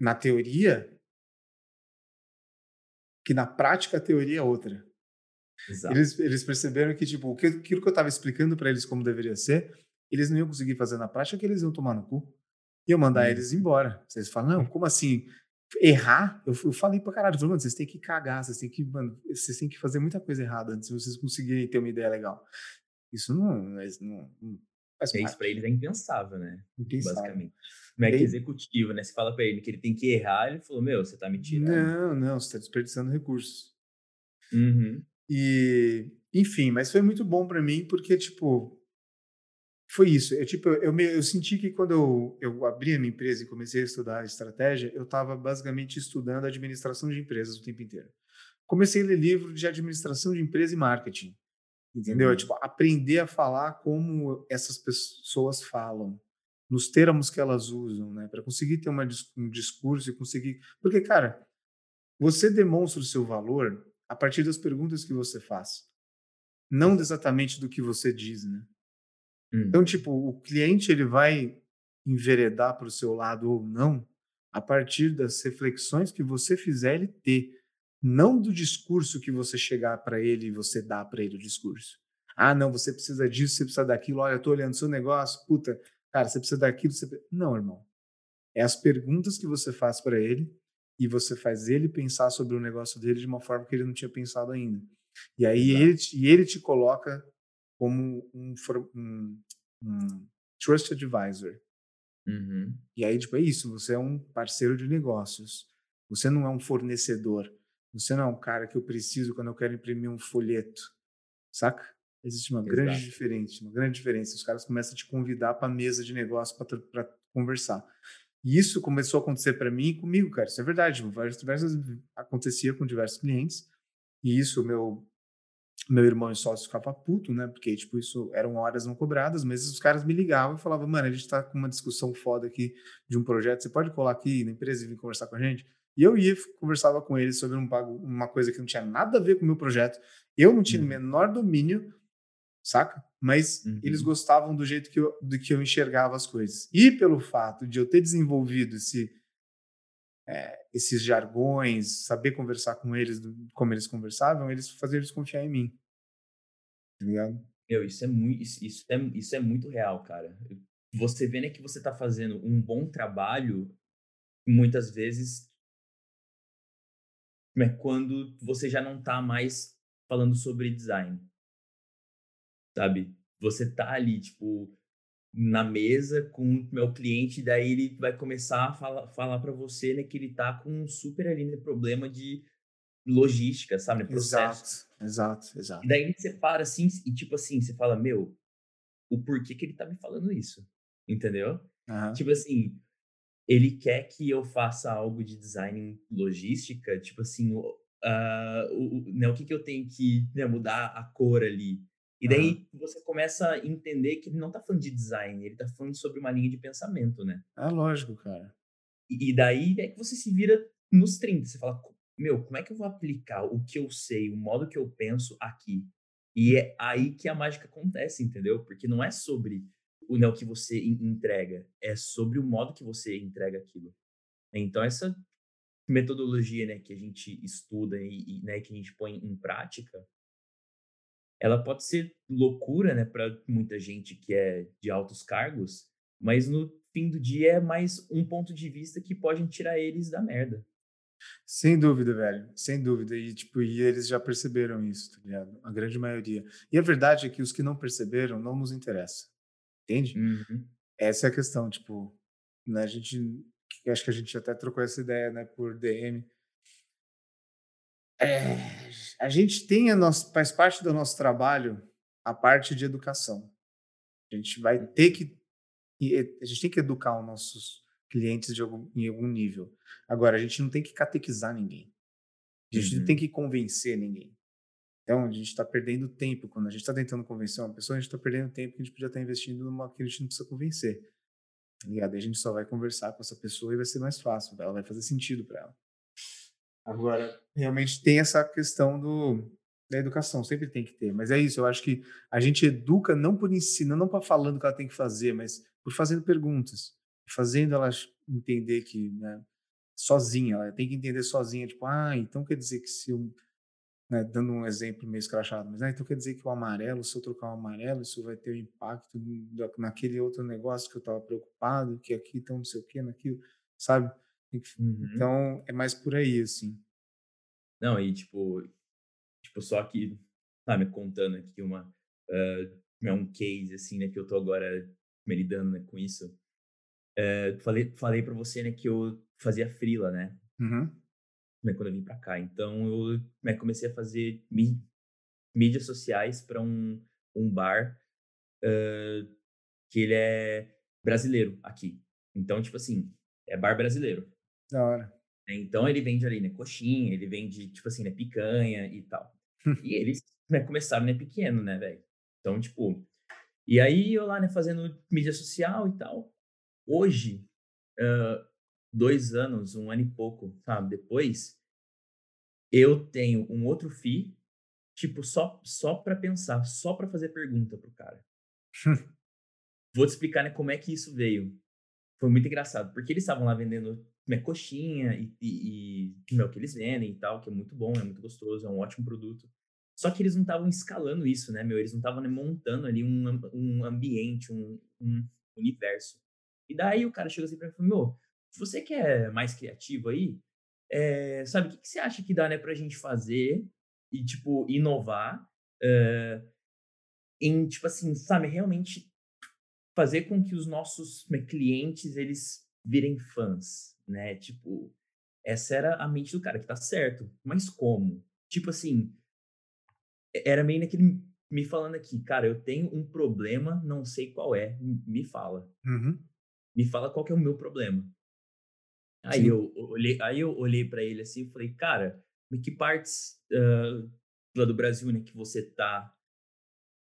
[SPEAKER 1] na teoria, que na prática a teoria é outra. Eles, eles perceberam que, tipo, aquilo que eu estava explicando para eles como deveria ser, eles não iam conseguir fazer na prática, que eles iam tomar no cu. Iam mandar hum. eles embora. Vocês falam, não, como assim? Errar? Eu, eu falei pra caralho, falei, mano, vocês têm que cagar, vocês têm que, mano, vocês têm que fazer muita coisa errada antes de vocês conseguirem ter uma ideia legal. Isso não, não, não
[SPEAKER 2] é, Isso pra eles é impensável, né? Impensável. Basicamente. Como é que executivo, né? Você fala para ele que ele tem que errar, ele falou, meu, você tá me tirando.
[SPEAKER 1] Não, não, você tá desperdiçando recursos.
[SPEAKER 2] Uhum.
[SPEAKER 1] E, enfim, mas foi muito bom para mim, porque, tipo, foi isso. Eu, tipo, eu, me, eu senti que quando eu, eu abri a minha empresa e comecei a estudar estratégia, eu estava basicamente estudando administração de empresas o tempo inteiro. Comecei a ler livro de administração de empresa e marketing. Entendeu? Uhum. Tipo, aprender a falar como essas pessoas falam nos termos que elas usam, né? Para conseguir ter uma, um discurso e conseguir. Porque, cara, você demonstra o seu valor a partir das perguntas que você faz, não exatamente do que você diz, né? Hum. Então, tipo, o cliente ele vai enveredar para o seu lado ou não a partir das reflexões que você fizer ele ter, não do discurso que você chegar para ele e você dá para ele o discurso. Ah, não, você precisa disso, você precisa daquilo. Olha, eu estou olhando seu negócio, puta, Cara, você precisa daquilo, você... Não, irmão. É as perguntas que você faz para ele e você faz ele pensar sobre o negócio dele de uma forma que ele não tinha pensado ainda. E aí ele, e ele te coloca como um, um, um trust advisor.
[SPEAKER 2] Uhum.
[SPEAKER 1] E aí, tipo, é isso. Você é um parceiro de negócios. Você não é um fornecedor. Você não é um cara que eu preciso quando eu quero imprimir um folheto, saca? Existe uma Exato. grande diferença, uma grande diferença. Os caras começam a te convidar para mesa de negócio para conversar. E isso começou a acontecer para mim e comigo, cara. Isso é verdade. Várias, diversas acontecia com diversos clientes. E isso, meu meu irmão e sócio ficava puto, né? Porque, tipo, isso eram horas não cobradas, mas os caras me ligavam e falavam, mano, a gente tá com uma discussão foda aqui de um projeto, você pode colar aqui na empresa e vir conversar com a gente? E eu ia, conversava com eles sobre um, uma coisa que não tinha nada a ver com o meu projeto. Eu não tinha uhum. o menor domínio, saca? Mas uhum. eles gostavam do jeito que eu, do que eu enxergava as coisas. E pelo fato de eu ter desenvolvido esse, é, esses jargões, saber conversar com eles como eles conversavam, eles faziam eles confiar em mim. Tá ligado?
[SPEAKER 2] Meu, isso é muito, isso, isso, é, isso é muito real, cara. Você vê né, que você tá fazendo um bom trabalho, muitas vezes é quando você já não tá mais falando sobre design. Sabe? Você tá ali, tipo, na mesa com o meu cliente, daí ele vai começar a falar, falar para você né, que ele tá com um super ali, né, problema de logística, sabe? Né,
[SPEAKER 1] processo. Exato, exato, exato.
[SPEAKER 2] E daí você para assim e tipo assim, você fala, meu, o porquê que ele tá me falando isso? Entendeu? Uhum. Tipo assim, ele quer que eu faça algo de design logística, tipo assim, uh, o, né, o que, que eu tenho que né, mudar a cor ali? E daí você começa a entender que ele não tá falando de design, ele tá falando sobre uma linha de pensamento, né?
[SPEAKER 1] É lógico, cara.
[SPEAKER 2] E, e daí é que você se vira nos 30. Você fala, meu, como é que eu vou aplicar o que eu sei, o modo que eu penso aqui? E é aí que a mágica acontece, entendeu? Porque não é sobre o, que você entrega, é sobre o modo que você entrega aquilo. Então, essa metodologia né, que a gente estuda e, e né, que a gente põe em prática, ela pode ser loucura, né, para muita gente que é de altos cargos, mas no fim do dia é mais um ponto de vista que pode tirar eles da merda.
[SPEAKER 1] Sem dúvida, velho. Sem dúvida. E, tipo, e eles já perceberam isso, tá ligado? A grande maioria. E a verdade é que os que não perceberam não nos interessa. Entende?
[SPEAKER 2] Uhum.
[SPEAKER 1] Essa é a questão, tipo, né, a gente, acho que a gente até trocou essa ideia, né, por DM. É, a gente tem a nossa, faz parte do nosso trabalho a parte de educação. A gente vai ter que, a gente tem que educar os nossos clientes de algum, em algum nível. Agora, a gente não tem que catequizar ninguém. A gente uhum. não tem que convencer ninguém. Então, a gente está perdendo tempo. Quando a gente está tentando convencer uma pessoa, a gente está perdendo tempo que a gente podia estar tá investindo numa que a gente não precisa convencer. Tá ligado? E a gente só vai conversar com essa pessoa e vai ser mais fácil. Ela vai fazer sentido para ela. Agora, realmente tem essa questão do, da educação, sempre tem que ter. Mas é isso, eu acho que a gente educa não por ensino, não para falando o que ela tem que fazer, mas por fazendo perguntas, fazendo ela entender que, né, sozinha, ela tem que entender sozinha, tipo, ah, então quer dizer que se eu, né, dando um exemplo meio escrachado, mas ah, então quer dizer que o amarelo, se eu trocar o amarelo, isso vai ter um impacto naquele outro negócio que eu estava preocupado, que aqui então não sei o que, naquilo, sabe? Uhum. Então, é mais por aí, assim.
[SPEAKER 2] Não, e tipo, tipo só que, sabe, contando aqui uma, uh, é um case, assim, né, que eu tô agora me lidando né, com isso. Uh, falei, falei pra você, né, que eu fazia frila, né?
[SPEAKER 1] Uhum.
[SPEAKER 2] Né, quando eu vim pra cá. Então, eu né, comecei a fazer mídias sociais para um, um bar uh, que ele é brasileiro aqui. Então, tipo assim, é bar brasileiro.
[SPEAKER 1] Da hora.
[SPEAKER 2] Então ele vende ali, né, coxinha, ele vende, tipo assim, né, picanha e tal. [laughs] e eles né, começaram, né, pequeno, né, velho? Então, tipo... E aí eu lá, né, fazendo mídia social e tal. Hoje, uh, dois anos, um ano e pouco, sabe, depois, eu tenho um outro FII, tipo, só, só para pensar, só para fazer pergunta pro cara. [laughs] Vou te explicar, né, como é que isso veio. Foi muito engraçado, porque eles estavam lá vendendo minha coxinha e, e, e meu, que eles vendem e tal, que é muito bom, é muito gostoso, é um ótimo produto. Só que eles não estavam escalando isso, né, meu? Eles não estavam né, montando ali um, um ambiente, um, um, universo. E daí o cara chega assim pra mim e falou, meu, você que é mais criativo aí, é, sabe, o que, que, você acha que dá, né, pra gente fazer e, tipo, inovar é, em, tipo assim, sabe, realmente fazer com que os nossos né, clientes, eles virem fãs, né? Tipo, essa era a mente do cara, que tá certo. Mas como? Tipo assim, era meio naquele me falando aqui, cara, eu tenho um problema, não sei qual é, me fala.
[SPEAKER 1] Uhum.
[SPEAKER 2] Me fala qual que é o meu problema. Aí
[SPEAKER 1] Sim.
[SPEAKER 2] eu olhei, aí eu olhei para ele assim e falei, cara, em que partes uh, lá do Brasil, né, que você tá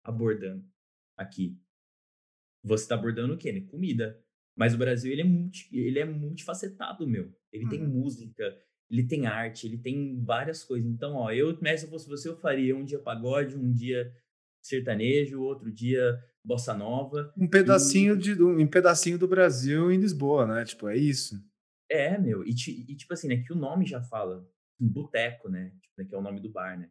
[SPEAKER 2] abordando aqui? Você tá abordando o quê? Né? Comida. Mas o Brasil, ele é, multi, ele é multifacetado, meu. Ele
[SPEAKER 1] Uhum.
[SPEAKER 2] tem música, ele tem arte, ele tem várias coisas. Então, ó, eu, se eu fosse você, eu faria um dia pagode, um dia sertanejo, outro dia bossa nova.
[SPEAKER 1] Um pedacinho, de, um pedacinho do Brasil em Lisboa, né? Tipo, é isso.
[SPEAKER 2] É, meu. E, e tipo assim, né? Que o nome já fala. Boteco, né? Tipo, né, que é o nome do bar, né?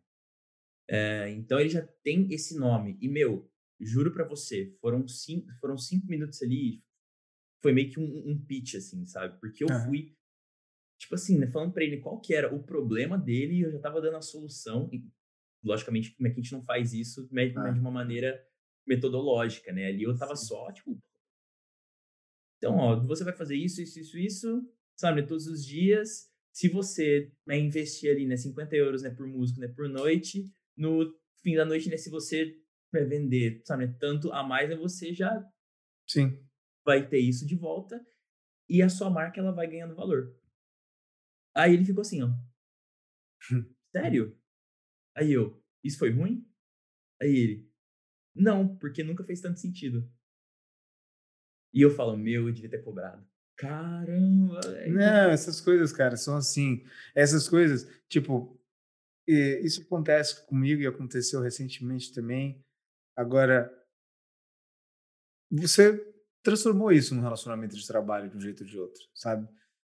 [SPEAKER 2] É, então ele já tem esse nome. E, meu, juro pra você, foram cinco, foram cinco minutos ali. Foi meio que um, um pitch, assim, sabe? Porque eu fui, tipo assim, né? Falando pra ele qual que era o problema dele e eu já tava dando a solução. E, logicamente, como é que a gente não faz isso né,
[SPEAKER 1] Ah.
[SPEAKER 2] de uma maneira metodológica, né? Ali eu tava
[SPEAKER 1] Sim.
[SPEAKER 2] só, tipo. Então, ó, você vai fazer isso, isso, isso, isso, sabe, todos os dias. Se você né, investir ali, né, 50 euros né, por músico, né, por noite, no fim da noite, né, se você né, vender, sabe, né, tanto a mais, né, você já
[SPEAKER 1] Sim.
[SPEAKER 2] vai ter isso de volta e a sua marca ela vai ganhando valor. Aí ele ficou assim, ó. [laughs] Sério? Aí eu, isso foi ruim? Aí ele, não, porque nunca fez tanto sentido. E eu falo, meu, eu devia ter cobrado. Caramba, velho.
[SPEAKER 1] Não, essas coisas, cara, são assim. Essas coisas, tipo, isso acontece comigo e aconteceu recentemente também. Agora, você transformou isso num relacionamento de trabalho de um jeito ou de outro, sabe?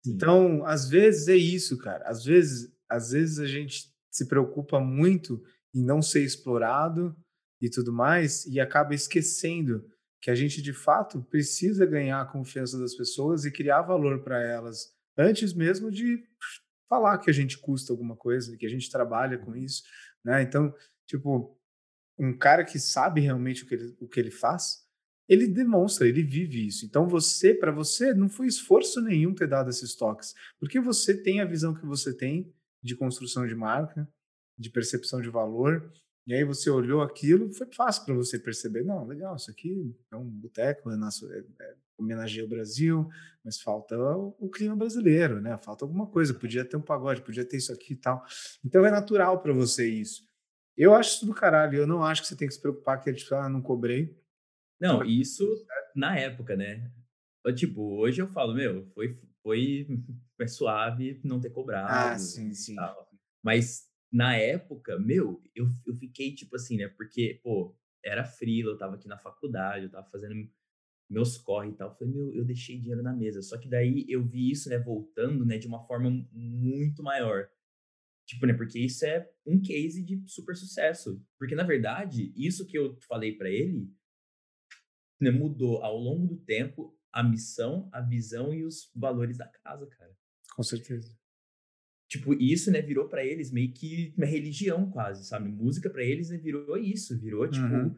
[SPEAKER 2] Sim.
[SPEAKER 1] Então, às vezes é isso, cara. Às vezes, às vezes a gente se preocupa muito em não ser explorado e tudo mais e acaba esquecendo que a gente de fato precisa ganhar a confiança das pessoas e criar valor para elas antes mesmo de falar que a gente custa alguma coisa, que a gente trabalha com isso, né? Então, tipo, um cara que sabe realmente o que ele, o que ele faz, ele demonstra, ele vive isso. Então você, para você, não foi esforço nenhum ter dado esses toques, porque você tem a visão que você tem de construção de marca, de percepção de valor, e aí você olhou aquilo, foi fácil para você perceber, não, legal, isso aqui é um boteco, é nosso, é, é, homenageia o Brasil, mas falta o, o, clima brasileiro, né? Falta alguma coisa, podia ter um pagode, podia ter isso aqui e tal. Então é natural para você isso. Eu acho isso do caralho, eu não acho que você tem que se preocupar que tipo, ah, não cobrei.
[SPEAKER 2] Não, isso na época, né? Tipo, hoje eu falo, meu, foi, foi, [laughs] foi suave não ter cobrado.
[SPEAKER 1] Ah, sim, sim.
[SPEAKER 2] Tal. Mas na época, meu, eu, eu fiquei tipo assim, né? Porque, pô, era frila, eu tava aqui na faculdade, eu tava fazendo meus corre e tal. Eu falei, meu, eu deixei dinheiro na mesa. Só que daí eu vi isso, né, voltando, né, de uma forma muito maior. Tipo, né, porque isso é um case de super sucesso. Porque, na verdade, isso que eu falei para ele né, mudou ao longo do tempo a missão, a visão e os valores da casa, cara.
[SPEAKER 1] Com certeza.
[SPEAKER 2] Tipo, isso, né, virou para eles meio que uma religião quase, sabe? Música para eles né, virou isso, virou, tipo,
[SPEAKER 1] Uhum.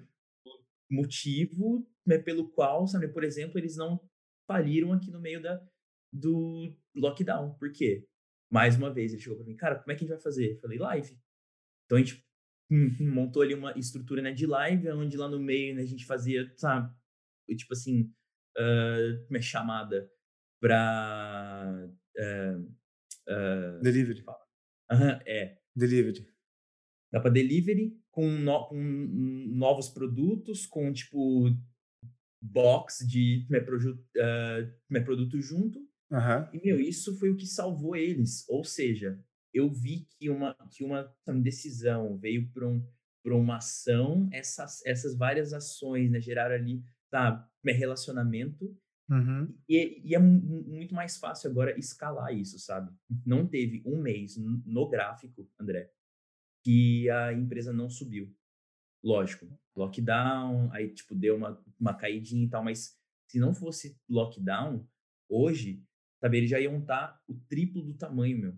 [SPEAKER 2] motivo né, pelo qual, sabe, por exemplo, eles não faliram aqui no meio da, do lockdown. Por quê? Mais uma vez, ele chegou para mim, cara, como é que a gente vai fazer? Eu falei, live. Então a gente montou ali uma estrutura né, de live, onde lá no meio né, a gente fazia, sabe, tipo assim, uh, uma chamada para. Uh, uh,
[SPEAKER 1] Delivery.
[SPEAKER 2] uh, é.
[SPEAKER 1] Delivery.
[SPEAKER 2] Dá para delivery com, no, com, novos produtos, com tipo box de meu produto, uh, produto junto.
[SPEAKER 1] Uhum.
[SPEAKER 2] E, meu, isso foi o que salvou eles. Ou seja, eu vi que uma, que uma decisão veio para um, uma ação, essas, essas várias ações né, geraram ali, meu relacionamento.
[SPEAKER 1] Uhum.
[SPEAKER 2] E, e, é muito mais fácil agora escalar isso, sabe? Não teve um mês no gráfico, André, que a empresa não subiu. Lógico, lockdown, aí, tipo, deu uma, uma caidinha e tal, mas se não fosse lockdown, hoje, sabe, eles já iam estar o triplo do tamanho, meu.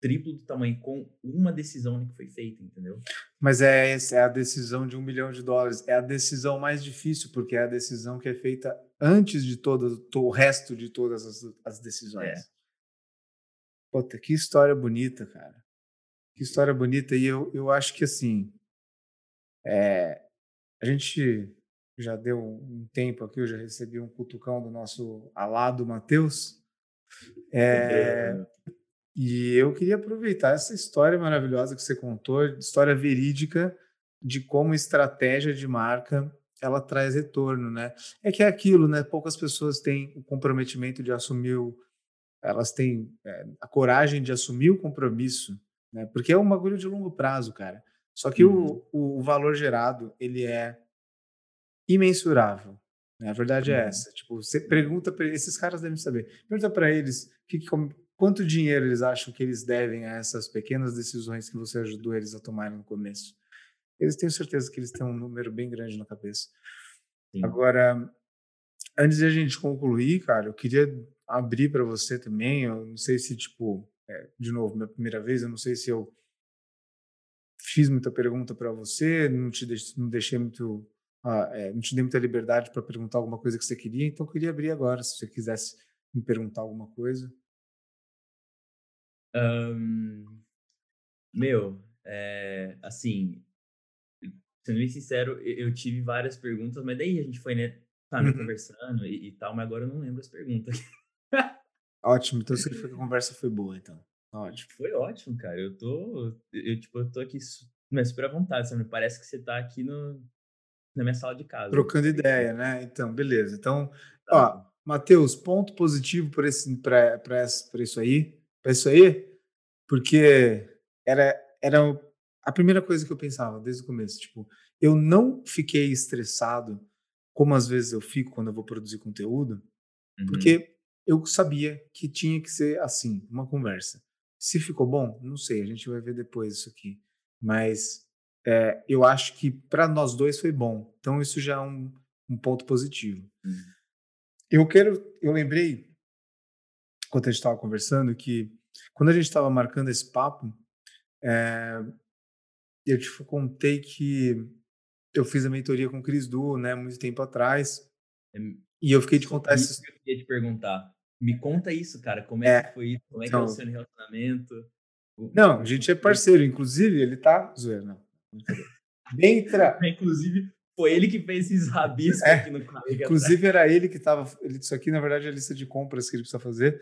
[SPEAKER 2] Triplo do tamanho, com uma decisão que foi feita, entendeu?
[SPEAKER 1] Mas é, é a decisão de um milhão de dólares. É a decisão mais difícil, porque é a decisão que é feita antes de todo, o resto de todas as, as decisões.
[SPEAKER 2] É.
[SPEAKER 1] Puta, que história bonita, cara. Que história bonita. E eu, eu acho que, assim, é, a gente já deu um tempo aqui, eu já recebi um cutucão do nosso alado Matheus. É, e eu queria aproveitar essa história maravilhosa que você contou, história verídica de como estratégia de marca ela traz retorno, né? É que é aquilo, né? Poucas pessoas têm o comprometimento de assumir, o, elas têm é, a coragem de assumir o compromisso, né? Porque é um bagulho de longo prazo, cara. Só que uhum. o, o valor gerado ele é imensurável. Né? A verdade é uhum. é essa. Tipo, você pergunta para esses caras devem saber. Pergunta para eles que, quanto dinheiro eles acham que eles devem a essas pequenas decisões que você ajudou eles a tomarem no começo. Eles têm certeza que eles têm um número bem grande na cabeça. Sim. Agora, antes de a gente concluir, cara, eu queria abrir para você também. Eu não sei se, tipo, é, de novo, minha primeira vez, eu não sei se eu fiz muita pergunta para você, não te deixei, não deixei muito, ah, é, não te dei muita liberdade para perguntar alguma coisa que você queria, então eu queria abrir agora, se você quisesse me perguntar alguma coisa.
[SPEAKER 2] Um, meu, é, assim, sendo bem sincero, eu, tive várias perguntas, mas daí a gente foi, né, sabe, uhum. conversando e, e, tal, mas agora eu não lembro as perguntas.
[SPEAKER 1] Ótimo, então [laughs] foi que a conversa foi boa, então. Ótimo.
[SPEAKER 2] Foi ótimo, cara. Eu tô, eu, tipo, eu tô aqui mas super à vontade, sabe? Parece que você tá aqui no, na minha sala de casa.
[SPEAKER 1] Trocando ideia, né? Então, beleza. Então, tá. ó, Matheus, ponto positivo para esse, pra, pra, pra isso aí, para isso aí, porque era, era a primeira coisa que eu pensava desde o começo, tipo, eu não fiquei estressado como às vezes eu fico quando eu vou produzir conteúdo, uhum. porque eu sabia que tinha que ser assim, uma conversa. Se ficou bom, não sei, a gente vai ver depois isso aqui. Mas é, eu acho que para nós dois foi bom. Então isso já é um, um ponto positivo. Uhum. Eu quero, eu lembrei quando a gente estava conversando que quando a gente estava marcando esse papo, é, eu te contei que eu fiz a mentoria com o Cris Du, né, muito tempo atrás. É, e eu fiquei de contar
[SPEAKER 2] isso. Que eu queria te perguntar. Me conta isso, cara. Como é, é que foi isso? Como é então, que é o seu relacionamento?
[SPEAKER 1] Não, a gente é parceiro. Inclusive, ele tá. Zoeira, não.
[SPEAKER 2] Entra. [laughs] Inclusive, foi ele que fez esses rabiscos é, aqui no
[SPEAKER 1] Carrega. Inclusive, era ele que tava. Isso aqui, na verdade, é a lista de compras que ele precisa fazer.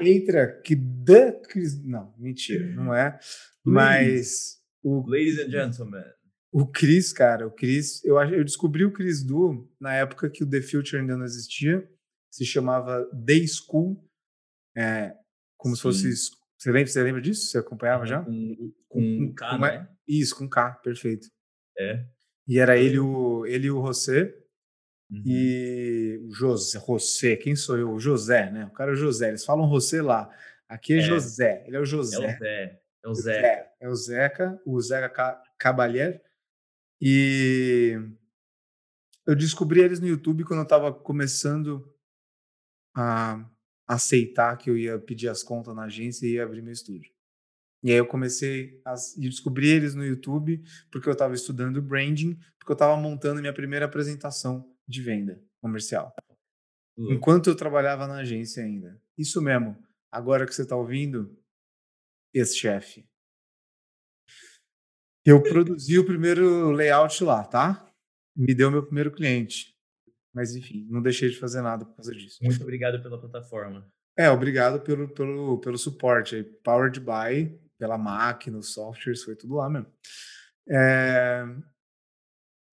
[SPEAKER 1] Entra que da. Não, mentira, não [laughs] é. Mas.
[SPEAKER 2] O, Ladies and gentlemen.
[SPEAKER 1] O Chris, cara, o Chris, eu, eu descobri o Chris Du na época que o The Future ainda não existia, se chamava Day School, é, como Sim. se fosse. Você lembra, você lembra disso? Você acompanhava já?
[SPEAKER 2] Com, com, com K, com, né?
[SPEAKER 1] Isso, com K, perfeito.
[SPEAKER 2] É.
[SPEAKER 1] E era ele o, ele e o José. Uhum. E o José, José, quem sou eu? O José, né? O cara é o José. Eles falam José lá. Aqui é, é. José, ele é o José. É o
[SPEAKER 2] Zé. É o Zeca.
[SPEAKER 1] É, o Zeca, o Zeca Cabalier. E eu descobri eles no YouTube quando eu estava começando a aceitar que eu ia pedir as contas na agência e ia abrir meu estúdio. E aí eu comecei a descobrir eles no YouTube porque eu estava estudando branding, porque eu estava montando minha primeira apresentação de venda comercial. Uhum. Enquanto eu trabalhava na agência ainda. Isso mesmo. Agora que você está ouvindo, ex-chefe. Eu produzi o primeiro layout lá, tá? Me deu meu primeiro cliente. Mas enfim, não deixei de fazer nada por causa disso.
[SPEAKER 2] Muito obrigado pela plataforma.
[SPEAKER 1] É, obrigado pelo, pelo, pelo suporte. Powered by, pela máquina, os softwares, foi tudo lá mesmo. É,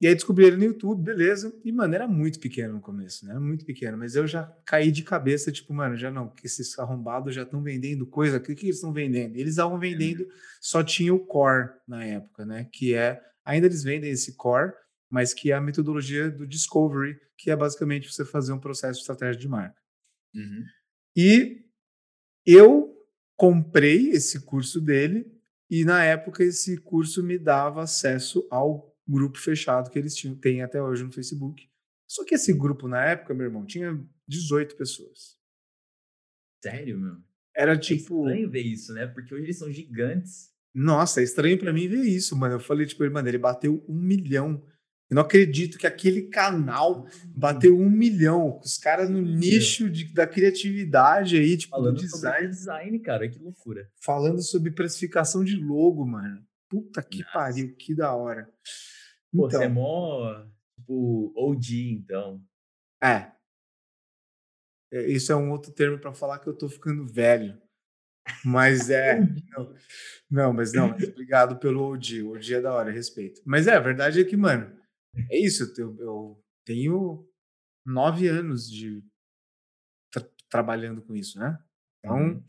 [SPEAKER 1] e aí descobri ele no YouTube, beleza. E, mano, era muito pequeno no começo, né? Muito pequeno. Mas eu já caí de cabeça, tipo, mano, já não, que esses arrombados já estão vendendo coisa. O que, que eles estão vendendo? Eles estavam vendendo, só tinha o core na época, né? Que é, ainda eles vendem esse core, mas que é a metodologia do discovery, que é basicamente você fazer um processo de estratégia de marca. Uhum. E eu comprei esse curso dele, e na época esse curso me dava acesso ao grupo fechado que eles tinham, têm até hoje no Facebook. Só que esse grupo, na época, meu irmão, tinha 18 pessoas.
[SPEAKER 2] Sério, meu?
[SPEAKER 1] Era é tipo.
[SPEAKER 2] É estranho ver isso, né? Porque hoje eles são gigantes.
[SPEAKER 1] Nossa, é estranho para mim ver isso, mano. Eu falei, tipo, mano, ele bateu um milhão Eu não acredito que aquele canal bateu um milhão. Os caras no nicho de, da criatividade aí, tipo,
[SPEAKER 2] Falando
[SPEAKER 1] do design.
[SPEAKER 2] sobre design, cara, que loucura.
[SPEAKER 1] Falando sobre precificação de logo, mano. Puta que
[SPEAKER 2] Nossa.
[SPEAKER 1] pariu, que da hora.
[SPEAKER 2] Pô, você é
[SPEAKER 1] Então,
[SPEAKER 2] mó, tipo, OG, então.
[SPEAKER 1] é. É, Isso é um outro termo para falar que eu tô ficando velho. Mas [laughs] é. Não, não, mas não, mas obrigado pelo OG. O OG é da hora, respeito. Mas é, a verdade é que, mano, é isso. Eu, tenho- eu tenho nove anos de tra- trabalhando com isso, né? Então,
[SPEAKER 2] Uhum.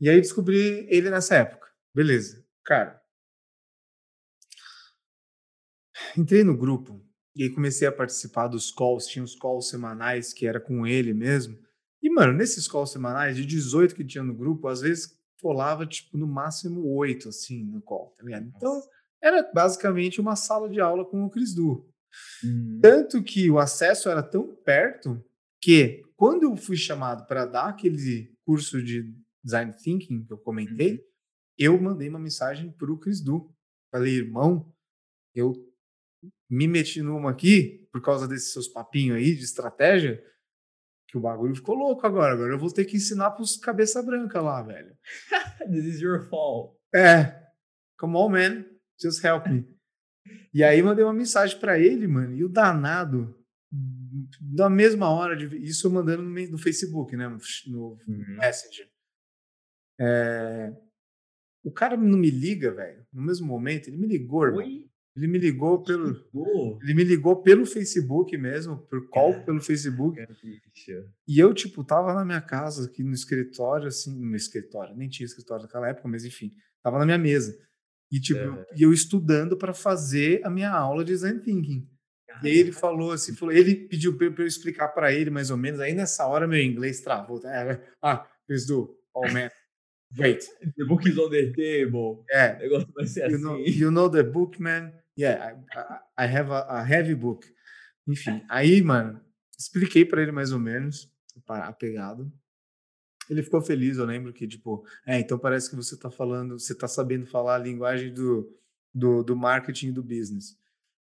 [SPEAKER 1] e aí descobri ele nessa época. Beleza. Cara, entrei no grupo e aí comecei a participar dos calls. Tinha os calls semanais que era com ele mesmo. E, mano, nesses calls semanais, de 18 que tinha no grupo, às vezes colava, tipo, no máximo 8, assim, no call, tá ligado? Então, era basicamente uma sala de aula com o Cris Du.
[SPEAKER 2] Uhum.
[SPEAKER 1] Tanto que o acesso era tão perto que, quando eu fui chamado para dar aquele curso de Design Thinking que eu comentei,
[SPEAKER 2] Uhum.
[SPEAKER 1] eu mandei uma mensagem para o Cris Du. Falei, irmão, eu me meti numa aqui, por causa desses seus papinhos aí de estratégia, que o bagulho ficou louco agora. Agora eu vou ter que ensinar pros cabeça branca lá, velho. [laughs]
[SPEAKER 2] This is your fault.
[SPEAKER 1] É, come on, man, just help me. E aí mandei uma mensagem pra ele, mano, e o danado, da mesma hora de isso eu mandando no, no Facebook, né, no, no
[SPEAKER 2] Uhum.
[SPEAKER 1] Messenger. É, o cara não me liga, velho, no mesmo momento, ele me ligou, irmão.
[SPEAKER 2] Oi?
[SPEAKER 1] Ele me ligou pelo,
[SPEAKER 2] Chegou?
[SPEAKER 1] ele me ligou pelo Facebook mesmo, por call pelo Facebook.
[SPEAKER 2] Bicho.
[SPEAKER 1] E eu, tipo, tava na minha casa, aqui no escritório, assim, no escritório, nem tinha escritório naquela época, mas enfim, tava na minha mesa. E, tipo, eu-
[SPEAKER 2] Aham.
[SPEAKER 1] e eu estudando para fazer a minha aula de design thinking. E aí ele falou assim, falou, ele pediu para eu explicar para ele mais ou menos, aí nessa hora meu inglês travou. tá? Ah, please do, oh man, wait. [laughs]
[SPEAKER 2] The book is on the table. O
[SPEAKER 1] É,
[SPEAKER 2] negócio vai ser
[SPEAKER 1] you
[SPEAKER 2] assim.
[SPEAKER 1] know, you know the book, man? Yeah, I, I- have a, a heavy book. Enfim, aí, mano, expliquei pra ele mais ou menos a pegada. Ele ficou feliz, eu lembro que, tipo, é, então parece que você tá falando, você tá sabendo falar a linguagem do, do, do marketing e do business.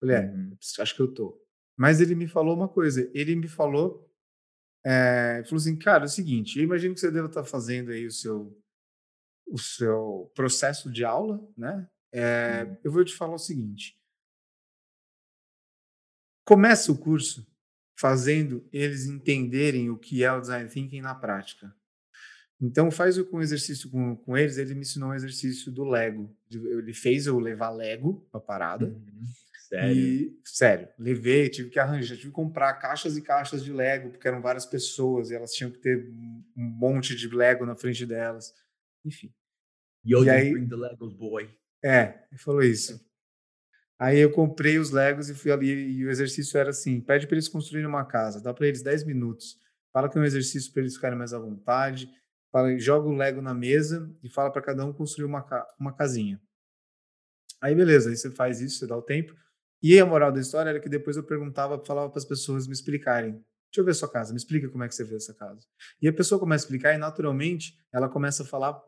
[SPEAKER 1] Falei, é,
[SPEAKER 2] Uhum.
[SPEAKER 1] acho que eu tô. Mas ele me falou uma coisa, ele me falou, é, falou assim, cara, é o seguinte, eu imagino que você deva estar fazendo aí o seu, o seu processo de aula, né? É, eu vou te falar o seguinte, começa o curso fazendo eles entenderem o que é o design thinking na prática. Então faz um exercício com, com eles, ele me ensinou um exercício do Lego. Ele fez eu levar Lego pra parada.
[SPEAKER 2] Uhum. Sério.
[SPEAKER 1] E, sério, levei, tive que arranjar, tive que comprar caixas e caixas de Lego, porque eram várias pessoas e elas tinham que ter um monte de Lego na frente delas. Enfim.
[SPEAKER 2] Yo,
[SPEAKER 1] E aí-
[SPEAKER 2] bring the Legos, boy.
[SPEAKER 1] É, ele falou isso. Aí eu comprei os Legos e fui ali, e o exercício era assim: pede para eles construírem uma casa, dá para eles 10 minutos. Fala que é um exercício para eles ficarem mais à vontade. Fala, joga o Lego na mesa e fala para cada um construir uma, uma casinha. Aí beleza, aí você faz isso, você dá o tempo. E a moral da história era que depois eu perguntava, falava para as pessoas me explicarem. Deixa eu ver a sua casa, me explica como é que você vê essa casa. E a pessoa começa a explicar e naturalmente ela começa a falar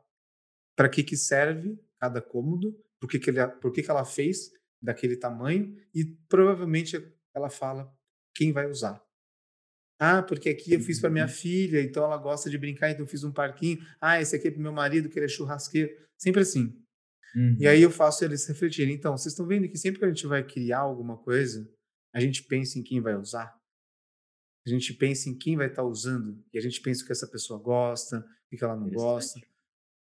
[SPEAKER 1] para que que serve cada cômodo, por que que, ele, por que que ela fez daquele tamanho e provavelmente ela fala quem vai usar. Ah, porque aqui eu fiz para minha
[SPEAKER 2] Uhum.
[SPEAKER 1] filha, então ela gosta de brincar, então eu fiz um parquinho. Ah, esse aqui é para meu marido, que ele é churrasqueiro. Sempre assim.
[SPEAKER 2] Uhum.
[SPEAKER 1] E aí eu faço eles refletirem. Então, vocês estão vendo que sempre que a gente vai criar alguma coisa, a gente pensa em quem vai usar. A gente pensa em quem vai estar usando. E a gente pensa o que essa pessoa gosta, o que ela não gosta.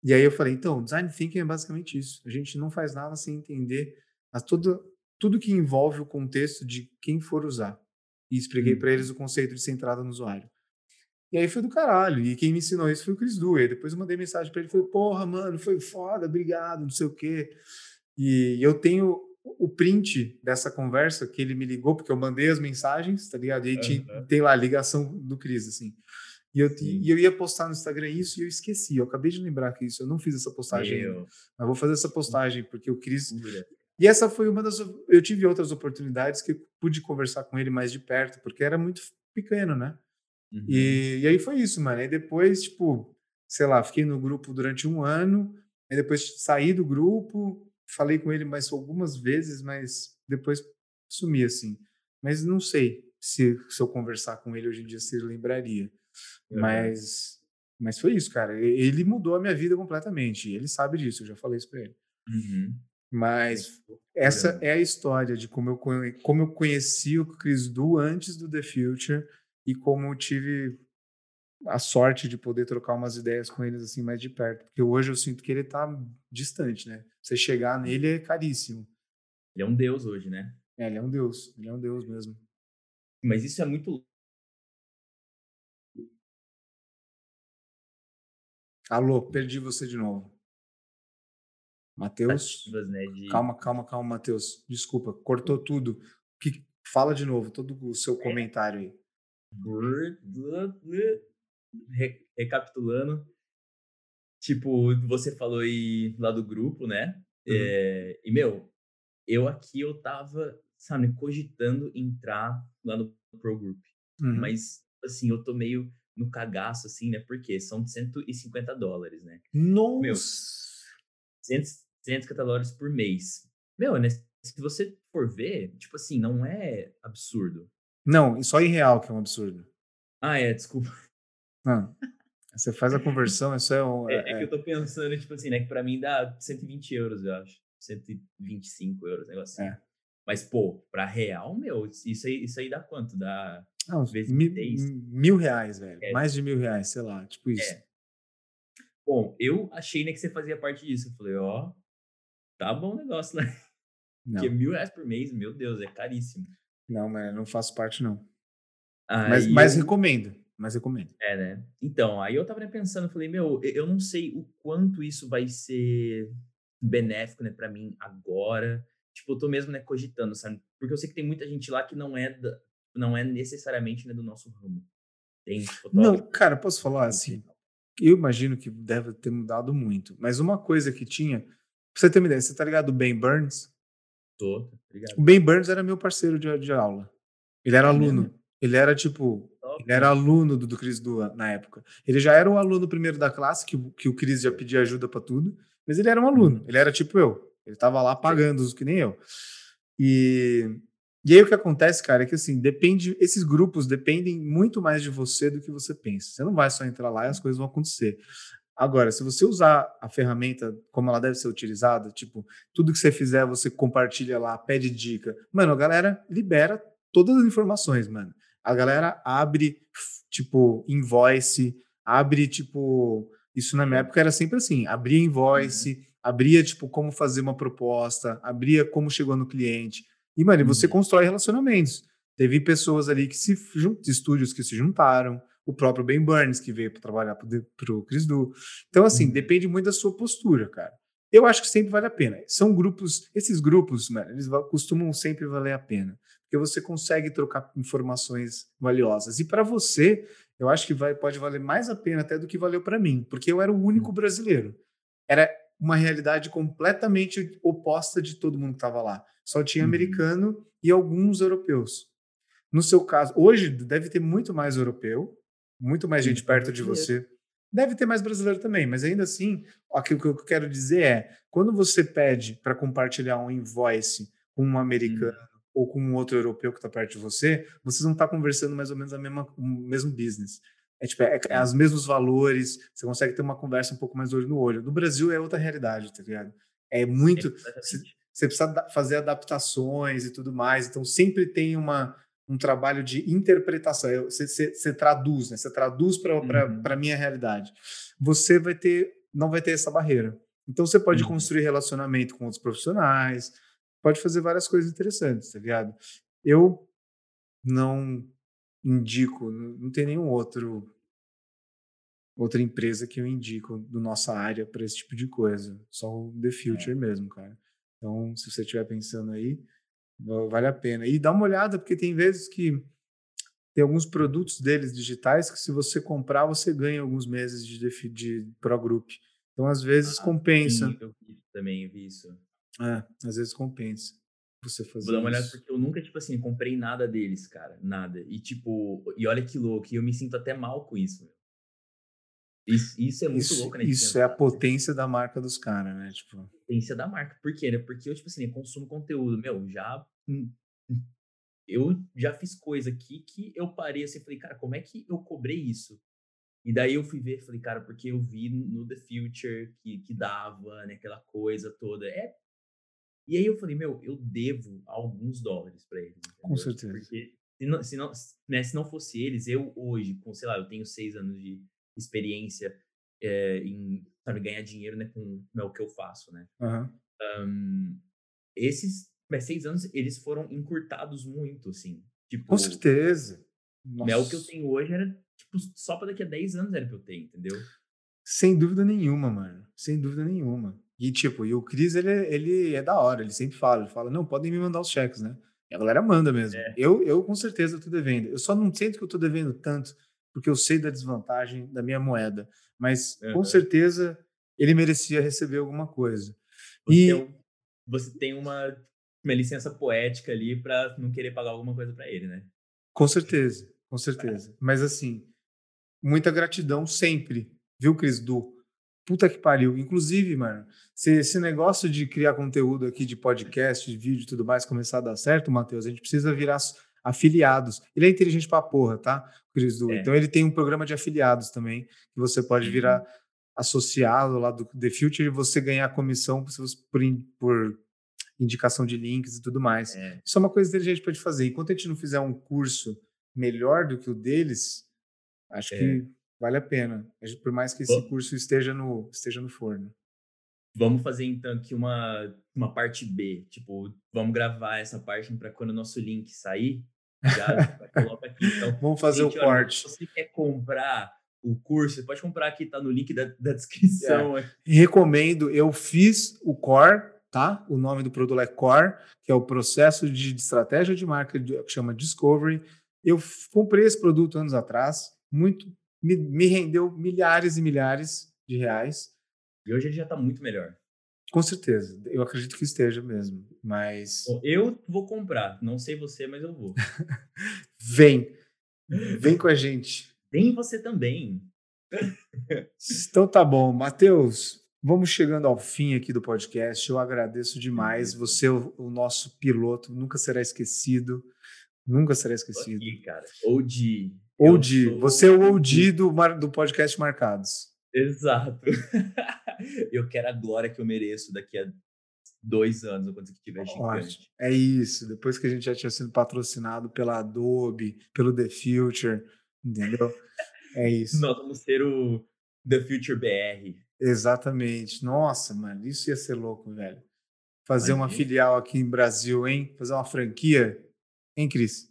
[SPEAKER 1] E aí eu falei, então, design thinking é basicamente isso. A gente não faz nada sem entender a tudo, tudo que envolve o contexto de quem for usar. E expliquei para
[SPEAKER 2] Uhum.
[SPEAKER 1] eles o conceito de centrada no usuário. E aí foi do caralho. E quem me ensinou isso foi o Chris Du. E depois eu mandei mensagem para ele, falei, porra, mano, foi foda, obrigado, não sei o quê. E eu tenho o print dessa conversa que ele me ligou, porque eu mandei as mensagens, tá ligado? E aí
[SPEAKER 2] Aham.
[SPEAKER 1] tem lá a ligação do Chris, assim. E eu,
[SPEAKER 2] Sim.
[SPEAKER 1] e eu ia postar no Instagram isso e eu esqueci. Eu acabei de lembrar que isso, eu não fiz essa postagem ainda. Mas vou fazer essa postagem, porque o Cris. E essa foi uma das. Eu tive outras oportunidades que pude conversar com ele mais de perto, porque era muito pequeno, né?
[SPEAKER 2] Uhum.
[SPEAKER 1] E, e aí foi isso, mano. Aí depois, tipo, sei lá, fiquei no grupo durante um ano, aí depois saí do grupo, falei com ele mais algumas vezes, mas depois sumir assim. Mas não sei se, se eu conversar com ele hoje em dia se ele lembraria. Uhum. Mas, mas foi isso, cara. Ele mudou a minha vida completamente. ele sabe disso, eu já falei isso pra ele.
[SPEAKER 2] Uhum.
[SPEAKER 1] Mas essa é a história de como eu, como eu conheci o Chris Du antes do The Future e como eu tive a sorte de poder trocar umas ideias com eles assim mais de perto. Porque hoje eu sinto que ele tá distante, né? Você chegar nele é caríssimo.
[SPEAKER 2] Ele é um deus hoje, né?
[SPEAKER 1] É, ele é um deus. Ele é um deus mesmo.
[SPEAKER 2] Mas isso é muito.
[SPEAKER 1] Alô, perdi você de novo. Matheus.
[SPEAKER 2] Né, de...
[SPEAKER 1] Calma, calma, calma, Matheus. Desculpa, cortou tudo. Que... Fala de novo todo o seu é. comentário aí.
[SPEAKER 2] Re recapitulando. Tipo, você falou aí lá do grupo, né? Uhum. É... e, meu, eu aqui eu tava, sabe, cogitando entrar lá no Pro Group. Uhum. Mas, assim, eu tô meio no cagaço, assim, né? Porque são 150 dólares, né?
[SPEAKER 1] Nossa!
[SPEAKER 2] Meu, 150 dólares por mês. Meu, né? Se você for ver, tipo assim, não é absurdo.
[SPEAKER 1] Não, só em real que é um absurdo.
[SPEAKER 2] Ah, é, desculpa.
[SPEAKER 1] Não. Você faz a [laughs] conversão, isso é um.
[SPEAKER 2] É, é, é, que eu tô pensando, tipo assim, né? Que pra mim dá 120 euros, eu acho. 125 euros, negócio assim. É. Mas, pô, pra real, meu, isso aí, isso aí dá quanto? Dá.
[SPEAKER 1] Não, vezes mil, mil reais, velho. É. Mais de mil reais, sei lá, tipo isso. É.
[SPEAKER 2] Bom, eu achei né, que você fazia parte disso. Eu falei, ó, tá bom o negócio, [laughs] né? Não. Porque mil reais por mês, meu Deus, é caríssimo.
[SPEAKER 1] Não, mas não faço parte, não. Aí mas, mas eu... recomendo. Mas recomendo.
[SPEAKER 2] É, né? Então, aí eu tava pensando, falei, meu, eu não sei o quanto isso vai ser benéfico, né, para mim agora. Tipo, eu tô mesmo, né, cogitando, sabe? Porque eu sei que tem muita gente lá que não é da, não é necessariamente, né, do nosso ramo. Tem
[SPEAKER 1] Não, cara, posso falar assim? Eu imagino que deve ter mudado muito, mas uma coisa que tinha, pra você ter uma ideia, você tá ligado o Ben Burns?
[SPEAKER 2] Tô, ligado.
[SPEAKER 1] O Ben Burns era meu parceiro de, de aula. Ele era é aluno. Mesmo? Ele era tipo, ele era aluno do, do Cris Dua na época. Ele já era um aluno primeiro da classe, que, que o Cris já pedia ajuda para tudo. Mas ele era um aluno, uhum. ele era tipo eu. Ele estava lá pagando os que nem eu. E, e aí o que acontece, cara, é que assim, depende, esses grupos dependem muito mais de você do que você pensa. Você não vai só entrar lá e as coisas vão acontecer. Agora, se você usar a ferramenta como ela deve ser utilizada, tipo, tudo que você fizer, você compartilha lá, pede dica. Mano, a galera libera todas as informações, mano. A galera abre, tipo, invoice, abre, tipo, isso na minha época era sempre assim: abria invoice, uhum. abria tipo como fazer uma proposta, abria como chegou no cliente. E, mano, uhum. você constrói relacionamentos. Teve pessoas ali que se estúdios que se juntaram, o próprio Ben Burns que veio para trabalhar para o Chris Du. Então, assim, uhum. depende muito da sua postura, cara. Eu acho que sempre vale a pena. São grupos, esses grupos, mano, eles costumam sempre valer a pena, porque você consegue trocar informações valiosas. E para você, eu acho que vai, pode valer mais a pena até do que valeu para mim, porque eu era o único hum. brasileiro. Era uma realidade completamente oposta de todo mundo que estava lá. Só tinha uhum. americano e alguns europeus. No seu caso, hoje deve ter muito mais europeu, muito mais gente perto de você. Deve ter mais brasileiro também, mas ainda assim, o que eu quero dizer é: quando você pede para compartilhar um invoice com um americano uhum ou com um outro europeu que está perto de você, vocês vão estar tá conversando mais ou menos a mesma, o mesmo business. É, tipo, é, é, os mesmos valores, você consegue ter uma conversa um pouco mais olho no olho. No Brasil é outra realidade, tá ligado? É muito. Você precisa fazer adaptações e tudo mais, então sempre tem uma, um trabalho de interpretação. Você, traduz, né? Você traduz para uhum. a minha realidade. Você vai ter, não vai ter essa barreira. Então você pode uhum. construir relacionamento com outros profissionais, pode fazer várias coisas interessantes, tá ligado? Eu não indico, não tem nenhum outro outra empresa que eu indico do nossa área para esse tipo de coisa, só o The Future é. mesmo, cara. Então, se você estiver pensando aí, vale a pena. E dá uma olhada, porque tem vezes que tem alguns produtos deles digitais que se você comprar, você ganha alguns meses de, de Pro Group. Então, às vezes, ah, compensa. Sim,
[SPEAKER 2] eu também vi isso.
[SPEAKER 1] É, às vezes compensa você fazer
[SPEAKER 2] Vou dar uma olhada porque eu nunca, tipo assim, comprei nada deles, cara. Nada. E tipo, e olha que louco, e eu me sinto até mal com isso, meu. Isso, isso é muito
[SPEAKER 1] isso,
[SPEAKER 2] louco,
[SPEAKER 1] né? Isso é a potência da marca dos caras, né? Tipo...
[SPEAKER 2] Potência da marca. Por quê, né? Porque eu, tipo assim, consumo conteúdo, meu, já eu já fiz coisa aqui que eu parei assim, falei, cara, como é que eu cobrei isso? E daí eu fui ver, falei, cara, porque eu vi no The Future que, que dava, né, aquela coisa toda. É. E aí eu falei, meu, eu devo alguns dólares para eles. Entendeu?
[SPEAKER 1] Com certeza.
[SPEAKER 2] Porque se não, se, não, né, se não fosse eles, eu hoje, com, sei lá, eu tenho seis anos de experiência é, em sabe, ganhar dinheiro né, com é o que eu faço, né?
[SPEAKER 1] Uhum.
[SPEAKER 2] Um, esses mas seis anos, eles foram encurtados muito, assim. Tipo,
[SPEAKER 1] Com certeza.
[SPEAKER 2] Nossa. O que eu tenho hoje era, tipo, só para daqui a 10 anos era pra eu ter, entendeu?
[SPEAKER 1] Sem dúvida nenhuma, mano. Sem dúvida nenhuma. E, tipo, e o Cris, ele, ele é da hora, ele sempre fala, ele fala, não, podem me mandar os cheques, né? E a galera manda mesmo. É. Eu, eu, com certeza, tô devendo. Eu só não sinto que eu tô devendo tanto, porque eu sei da desvantagem da minha moeda. Mas, uhum. com certeza, ele merecia receber alguma coisa.
[SPEAKER 2] Você e... Tem, você tem uma uma licença poética ali para não querer pagar alguma coisa para ele, né?
[SPEAKER 1] Com certeza, com certeza. Mas assim, muita gratidão sempre, viu, Cris? Do puta que pariu. Inclusive, mano, se esse negócio de criar conteúdo aqui de podcast, de vídeo e tudo mais começar a dar certo, Matheus, a gente precisa virar afiliados. Ele é inteligente pra porra, tá? Cris Du. É. Então ele tem um programa de afiliados também, que você pode virar uhum. associado lá do The Future e você ganhar comissão por, por indicação de links e tudo mais. É. Isso é uma coisa que a gente pode fazer. Enquanto a gente não fizer um curso melhor do que o deles, acho é. que vale a pena. Por mais que esse curso esteja no, esteja no forno.
[SPEAKER 2] Vamos fazer então aqui uma, uma parte B. Tipo, vamos gravar essa parte para quando o nosso link sair. Coloca aqui. Então, [laughs]
[SPEAKER 1] vamos fazer gente, o corte.
[SPEAKER 2] se você quer comprar o curso, você pode comprar aqui, tá no link da, da descrição. É.
[SPEAKER 1] Recomendo. Eu fiz o core tá? O nome do produto é Core, que é o processo de estratégia de marca que chama Discovery. Eu comprei esse produto anos atrás, muito me, me rendeu milhares e milhares de reais.
[SPEAKER 2] E hoje ele já está muito melhor.
[SPEAKER 1] Com certeza, eu acredito que esteja mesmo, mas...
[SPEAKER 2] Eu vou comprar, não sei você, mas eu vou. [laughs]
[SPEAKER 1] Vem, vem com a gente.
[SPEAKER 2] Vem você também.
[SPEAKER 1] então tá bom, Matheus, Vamos chegando ao fim aqui do podcast. Eu agradeço demais. Você, o, o nosso piloto, nunca será esquecido. Nunca será esquecido.
[SPEAKER 2] Aqui, cara. Oudi.
[SPEAKER 1] Oudi. Sou... Você é o Oudi do, do podcast Marcados.
[SPEAKER 2] Exato. [laughs] eu quero a glória que eu mereço daqui a dois anos, quando que tiver gigante.
[SPEAKER 1] É isso. Depois que a gente já tinha sido patrocinado pela Adobe, pelo The Future, entendeu? É [laughs] isso.
[SPEAKER 2] Nós vamos ser o The Future BR.
[SPEAKER 1] Exatamente. Nossa, mano, isso ia ser louco, velho. Fazer uma filial aqui em Brasil, hein? Fazer uma franquia, hein, Cris?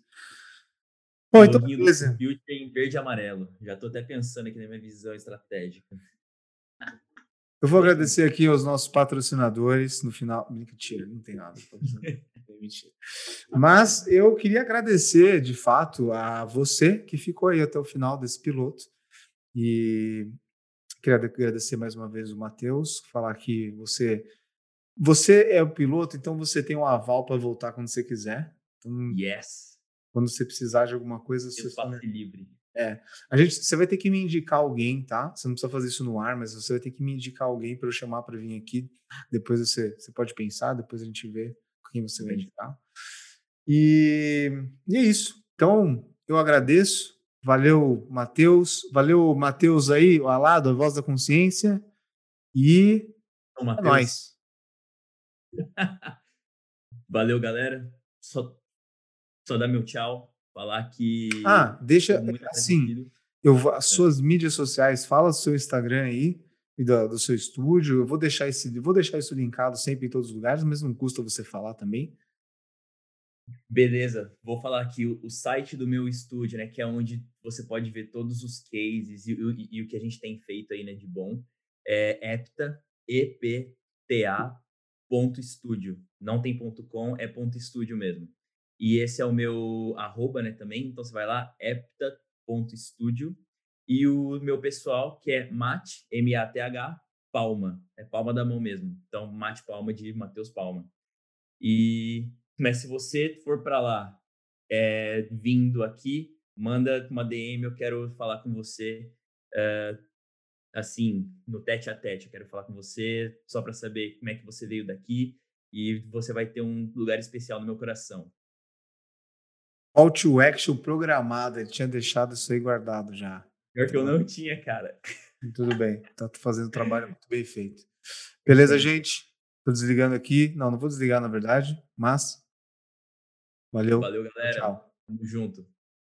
[SPEAKER 2] Bom, então beleza. Future em verde e amarelo. Já tô até pensando aqui na minha visão estratégica.
[SPEAKER 1] Eu vou agradecer aqui aos nossos patrocinadores no final. Mentira, não tem nada. [laughs] Mentira. Mas eu queria agradecer, de fato, a você que ficou aí até o final desse piloto. E Queria agradecer mais uma vez o Matheus, falar que você você é o piloto, então você tem um aval para voltar quando você quiser. Então,
[SPEAKER 2] yes.
[SPEAKER 1] Quando você precisar de alguma coisa, você
[SPEAKER 2] espaço livre.
[SPEAKER 1] É. A gente, você vai ter que me indicar alguém, tá? Você não precisa fazer isso no ar, mas você vai ter que me indicar alguém para eu chamar para vir aqui. Depois você, você pode pensar, depois a gente vê quem você vai indicar. E, e é isso. Então, eu agradeço. Valeu, Matheus. Valeu, Matheus aí, o Alado, a voz da consciência. E
[SPEAKER 2] Então, é nóis. [laughs] Valeu, galera. Só, só dar meu tchau. Falar que.
[SPEAKER 1] Ah, deixa. Assim, eu, as é. suas mídias sociais, fala do seu Instagram aí e do, do, seu estúdio. Eu vou deixar esse, vou deixar isso linkado sempre em todos os lugares, mas não custa você falar também.
[SPEAKER 2] Beleza, vou falar aqui o, o, site do meu estúdio, né, que é onde você pode ver todos os cases e, e, e o que a gente tem feito aí, né, de bom. É epta, E-P-T-A, ponto estúdio. Não tem ponto com, é ponto estúdio mesmo. E esse é o meu arroba, né, também. Então você vai lá, epta.studio. E o meu pessoal, que é Mat, M-A-T-H, Palma. É palma da mão mesmo. Então, Mate Palma de Matheus Palma. E mas se você for para lá é, vindo aqui, manda uma DM, eu quero falar com você, é, assim, no tete a tete. Eu quero falar com você só para saber como é que você veio daqui e você vai ter um lugar especial no meu coração.
[SPEAKER 1] Call to action programada. Ele tinha deixado isso aí guardado já.
[SPEAKER 2] Pior que eu não tinha, cara.
[SPEAKER 1] Tudo bem. Tá fazendo um trabalho muito bem feito. [laughs] Beleza, gente? Tô desligando aqui. Não, não vou desligar, na verdade, mas. Valeu.
[SPEAKER 2] Valeu, galera.
[SPEAKER 1] Tchau.
[SPEAKER 2] Tamo junto.